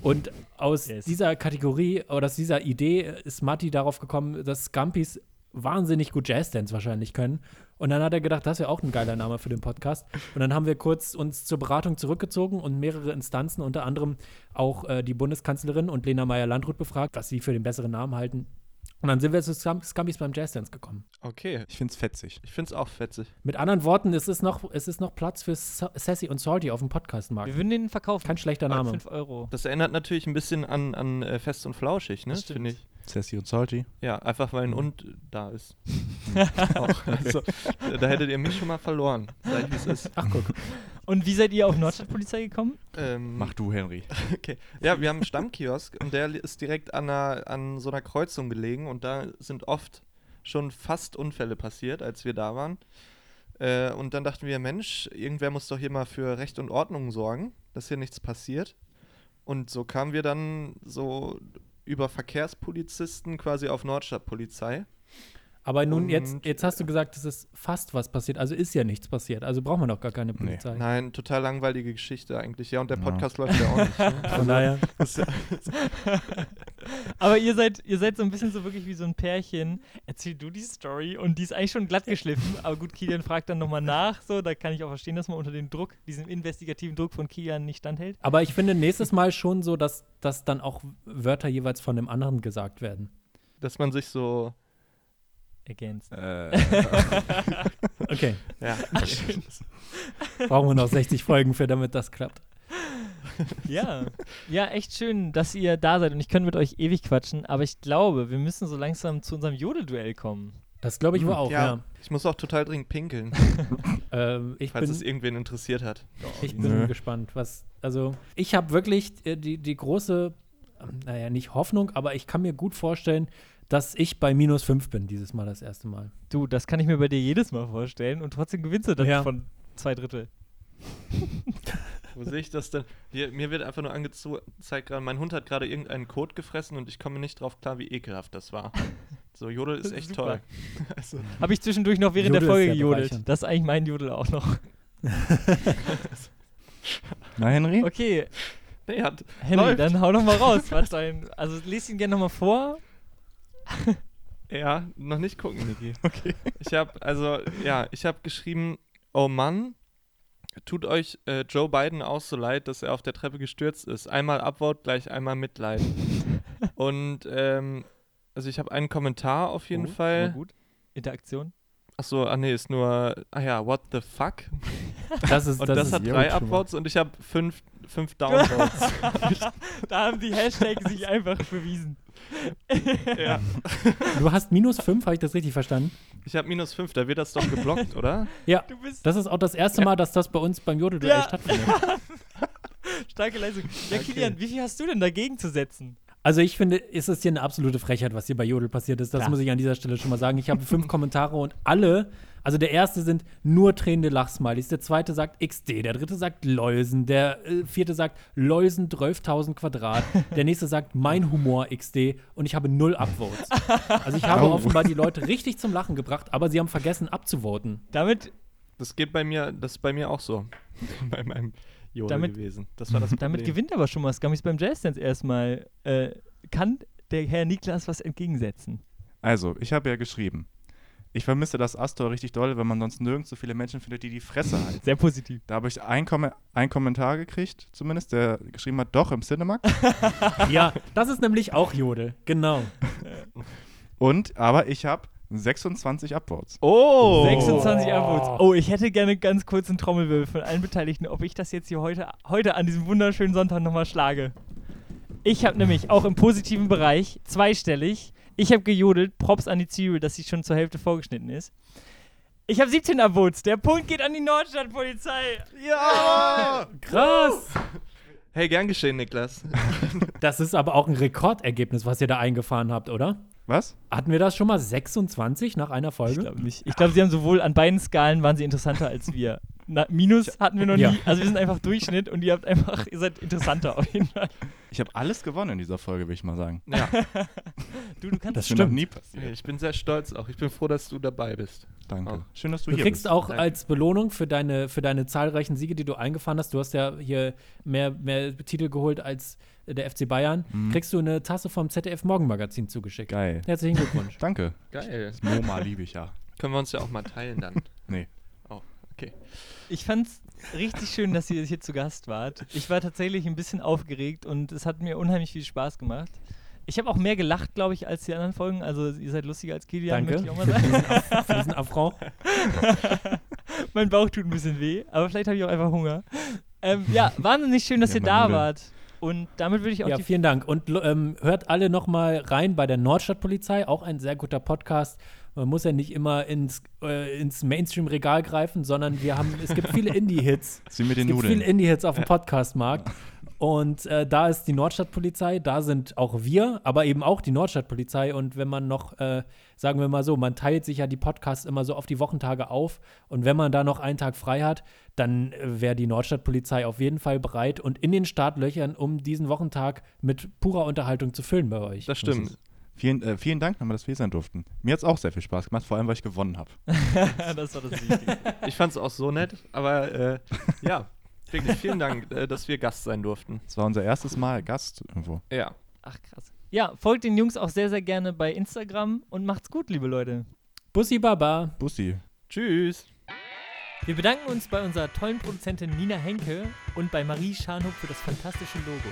Und aus Yes. dieser Kategorie oder aus dieser Idee ist Matti darauf gekommen, dass Scampis wahnsinnig gut Jazzdance wahrscheinlich können. Und dann hat er gedacht, das wäre auch ein geiler Name für den Podcast. Und dann haben wir kurz uns zur Beratung zurückgezogen und mehrere Instanzen, unter anderem auch äh, die Bundeskanzlerin und Lena Meyer-Landrut befragt, was sie für den besseren Namen halten. Und dann sind wir zu Scampis beim Jazzdance gekommen. Okay. Ich find's fetzig. Ich finde es auch fetzig. Mit anderen Worten, es ist noch, es ist noch Platz für Sa Sassy und Salty auf dem Podcastmarkt. Wir würden den verkaufen. Kein schlechter Name. 5 Euro. Das erinnert natürlich ein bisschen an, an äh, Fest und Flauschig, ne? Finde ich. Sassy und Salty. Ja, einfach weil ein Und da ist. also, da hättet ihr mich schon mal verloren. Sag ich, wie es ist. Ach, guck. Und wie seid ihr auf Nordstadtpolizei gekommen? Ähm, Mach du, Henry. Okay. Ja, wir haben einen Stammkiosk und der ist direkt an, einer, an so einer Kreuzung gelegen und da sind oft schon fast Unfälle passiert, als wir da waren. Äh, und dann dachten wir, Mensch, irgendwer muss doch hier mal für Recht und Ordnung sorgen, dass hier nichts passiert. Und so kamen wir dann so über Verkehrspolizisten quasi auf Nordstadtpolizei. Aber nun, jetzt, Und- jetzt hast du gesagt, es ist fast was passiert. Also ist ja nichts passiert. Also braucht man doch gar keine Nee. Polizei. Nein, total langweilige Geschichte eigentlich. Ja, und der Ja. Podcast läuft ja auch nicht. Ne? Von daher. Aber ihr seid, ihr seid so ein bisschen so wirklich wie so ein Pärchen. Erzähl du die Story und die ist eigentlich schon glatt geschliffen. Aber gut, Kilian fragt dann nochmal nach. So, da kann ich auch verstehen, dass man unter dem Druck, diesem investigativen Druck von Kilian nicht standhält. Aber ich finde nächstes Mal schon so, dass, dass dann auch Wörter jeweils von dem anderen gesagt werden. Dass man sich so. Ergänzt. Äh, Okay. Ja. Brauchen wir noch 60 Folgen für, damit das klappt. Ja. Ja, echt schön, dass ihr da seid und ich könnte mit euch ewig quatschen, aber ich glaube, wir müssen so langsam zu unserem Jodelduell kommen. Das glaube ich wohl auch, ja. Ich muss auch total dringend pinkeln, Ähm, ich falls bin, es irgendwen interessiert hat. Ich bin Nö. gespannt, was. Also, ich habe wirklich äh, die, die große, naja, nicht Hoffnung, aber ich kann mir gut vorstellen, dass ich bei minus 5 bin, dieses Mal das erste Mal. Du, das kann ich mir bei dir jedes Mal vorstellen und trotzdem gewinnst du dann Ja. von zwei Drittel. Wo sehe ich das denn? Hier, mir wird einfach nur angezeigt gerade, mein Hund hat gerade irgendeinen Kot gefressen und ich komme nicht drauf klar, wie ekelhaft das war. So, Jodel ist echt super. toll. Also, Habe ich zwischendurch noch während Jodel der Folge gejodelt. Das ist eigentlich mein Jodel auch noch. Na, Henry? Okay, nee, hat, Henry, Läuft. dann hau doch mal raus. Was dein, also lese ihn gerne nochmal vor. ja, noch nicht gucken, Niki. Okay. Ich habe, also, ja, ich habe geschrieben, oh Mann, tut euch äh, Joe Biden auch so leid, dass er auf der Treppe gestürzt ist. Einmal Upvote, gleich einmal Mitleid. Und, ähm, also ich habe einen Kommentar auf jeden Oh, Fall. Gut. Interaktion. Achso, ah nee, ist nur, ah ja, what the fuck? Das ist, Und das das, ist hat drei. Upvotes und ich habe fünf, fünf Downvotes. da haben die Hashtags sich einfach bewiesen. ja. Du hast minus 5, habe ich das richtig verstanden? Ich habe minus fünf, da wird das doch geblockt, oder? Ja. Du bist Das ist auch das erste Mal, dass das bei uns beim Jodelduell Ja. stattfindet. starke Leistung. Ja, Okay. Kilian, wie viel hast du denn dagegen zu setzen? Also ich finde, ist es hier eine absolute Frechheit, was hier bei Jodel passiert ist. Das Klar. muss ich an dieser Stelle schon mal sagen. Ich habe fünf Kommentare und alle, also der erste sind nur tränende Lachsmilies, der zweite sagt XD, der dritte sagt Läusen, der äh, vierte sagt Läusen 12.000 Quadrat, der nächste sagt mein Humor XD und ich habe null Upvotes. Also ich habe Oh. offenbar die Leute richtig zum Lachen gebracht, aber sie haben vergessen abzuvoten. Damit, Das geht bei mir, das ist bei mir auch so. bei meinem Jodel Damit- gewesen. Das war das Problem. damit gewinnt aber schon mal Scummies beim Jazzdance erstmal. Äh, kann der Herr Niklas was entgegensetzen? Also, ich habe ja geschrieben. Ich vermisse das Astor richtig doll, wenn man sonst nirgends so viele Menschen findet, die die Fresse halten. Sehr positiv. Da habe ich einen Kom einen Kommentar gekriegt, zumindest, der geschrieben hat, doch, im Cinemax. Ja, das ist nämlich auch Jodel, genau. Und, aber ich habe 26 Upvotes. Oh! 26 Upvotes. Oh, ich hätte gerne ganz kurz einen Trommelwirbel von allen Beteiligten, ob ich das jetzt hier heute, heute an diesem wunderschönen Sonntag nochmal schlage. Ich habe nämlich auch im positiven Bereich zweistellig. Ich habe gejodelt, Props an die Zwiebel, dass sie schon zur Hälfte vorgeschnitten ist. Ich habe 17 Upvotes. Der Punkt geht an die Nordstadtpolizei. Ja! Krass. Hey, gern geschehen, Niklas. Das ist aber auch ein Rekordergebnis, was ihr da eingefahren habt, oder? Was? Hatten wir das schon mal 26 nach einer Ich Folge? glaube nicht. Ich glaube, sie haben sowohl an beiden Skalen waren sie interessanter als wir. Na, Minus hatten wir noch Ja. nie. Also wir sind einfach Durchschnitt und ihr habt einfach, ihr seid interessanter auf jeden Fall. Ich habe alles gewonnen in dieser Folge, will ich mal sagen. Ja, Du, du kannst Das ist mir noch stimmt. nie passiert. ich bin sehr stolz auch. Ich bin froh, dass du dabei bist. Danke. Oh. Schön, dass du, Du hier kriegst bist. auch Danke. als Belohnung für deine, für deine zahlreichen Siege, die du eingefahren hast, du hast ja hier mehr, mehr Titel geholt als der FC Bayern, Mhm. kriegst du eine Tasse vom ZDF Morgenmagazin zugeschickt. Geil. Herzlichen Glückwunsch. Danke. Geil. Das MoMA liebe ich ja. Können wir uns ja auch mal teilen dann. Nee. Okay. Ich fand's richtig schön, dass ihr hier zu Gast wart. Ich war tatsächlich ein bisschen aufgeregt und es hat mir unheimlich viel Spaß gemacht. Ich habe auch mehr gelacht, glaube ich, als die anderen Folgen. Also ihr seid lustiger als Kilian, Danke möchte ich auch mal sagen. für diesen Affront. mein Bauch tut ein bisschen weh, aber vielleicht habe ich auch einfach Hunger. Ähm, ja, wahnsinnig schön, dass Ja, ihr da Nudeln. wart. Und damit würde ich auch Ja, vielen Dank. Und ähm, hört alle noch mal rein bei der Nordstadtpolizei, auch ein sehr guter Podcast. Man muss ja nicht immer ins, äh, ins Mainstream-Regal greifen, sondern wir haben, es gibt viele Indie-Hits. Es den gibt Nudeln. viele Indie-Hits auf dem Podcast-Markt. Und äh, da ist die Nordstadtpolizei, da sind auch wir, aber eben auch die Nordstadtpolizei. Und wenn man noch, äh, sagen wir mal so, man teilt sich ja die Podcasts immer so auf die Wochentage auf. Und wenn man da noch einen Tag frei hat, dann äh, wäre die Nordstadtpolizei auf jeden Fall bereit und in den Startlöchern, um diesen Wochentag mit purer Unterhaltung zu füllen bei euch. Das stimmt. Vielen, äh, vielen Dank nochmal, dass wir sein durften. Mir hat es auch sehr viel Spaß gemacht, vor allem, weil ich gewonnen habe. das war das Wichtige. Ich fand es auch so nett, aber äh, ja, wirklich vielen Dank, äh, dass wir Gast sein durften. Es war unser erstes Mal Gast irgendwo. Ja. Ach krass. Ja, folgt den Jungs auch sehr, sehr gerne bei Instagram und macht's gut, liebe Leute. Bussi Baba. Bussi. Tschüss. Wir bedanken uns bei unserer tollen Produzentin Nina Henke und bei Marie Scharnhoff für das fantastische Logo.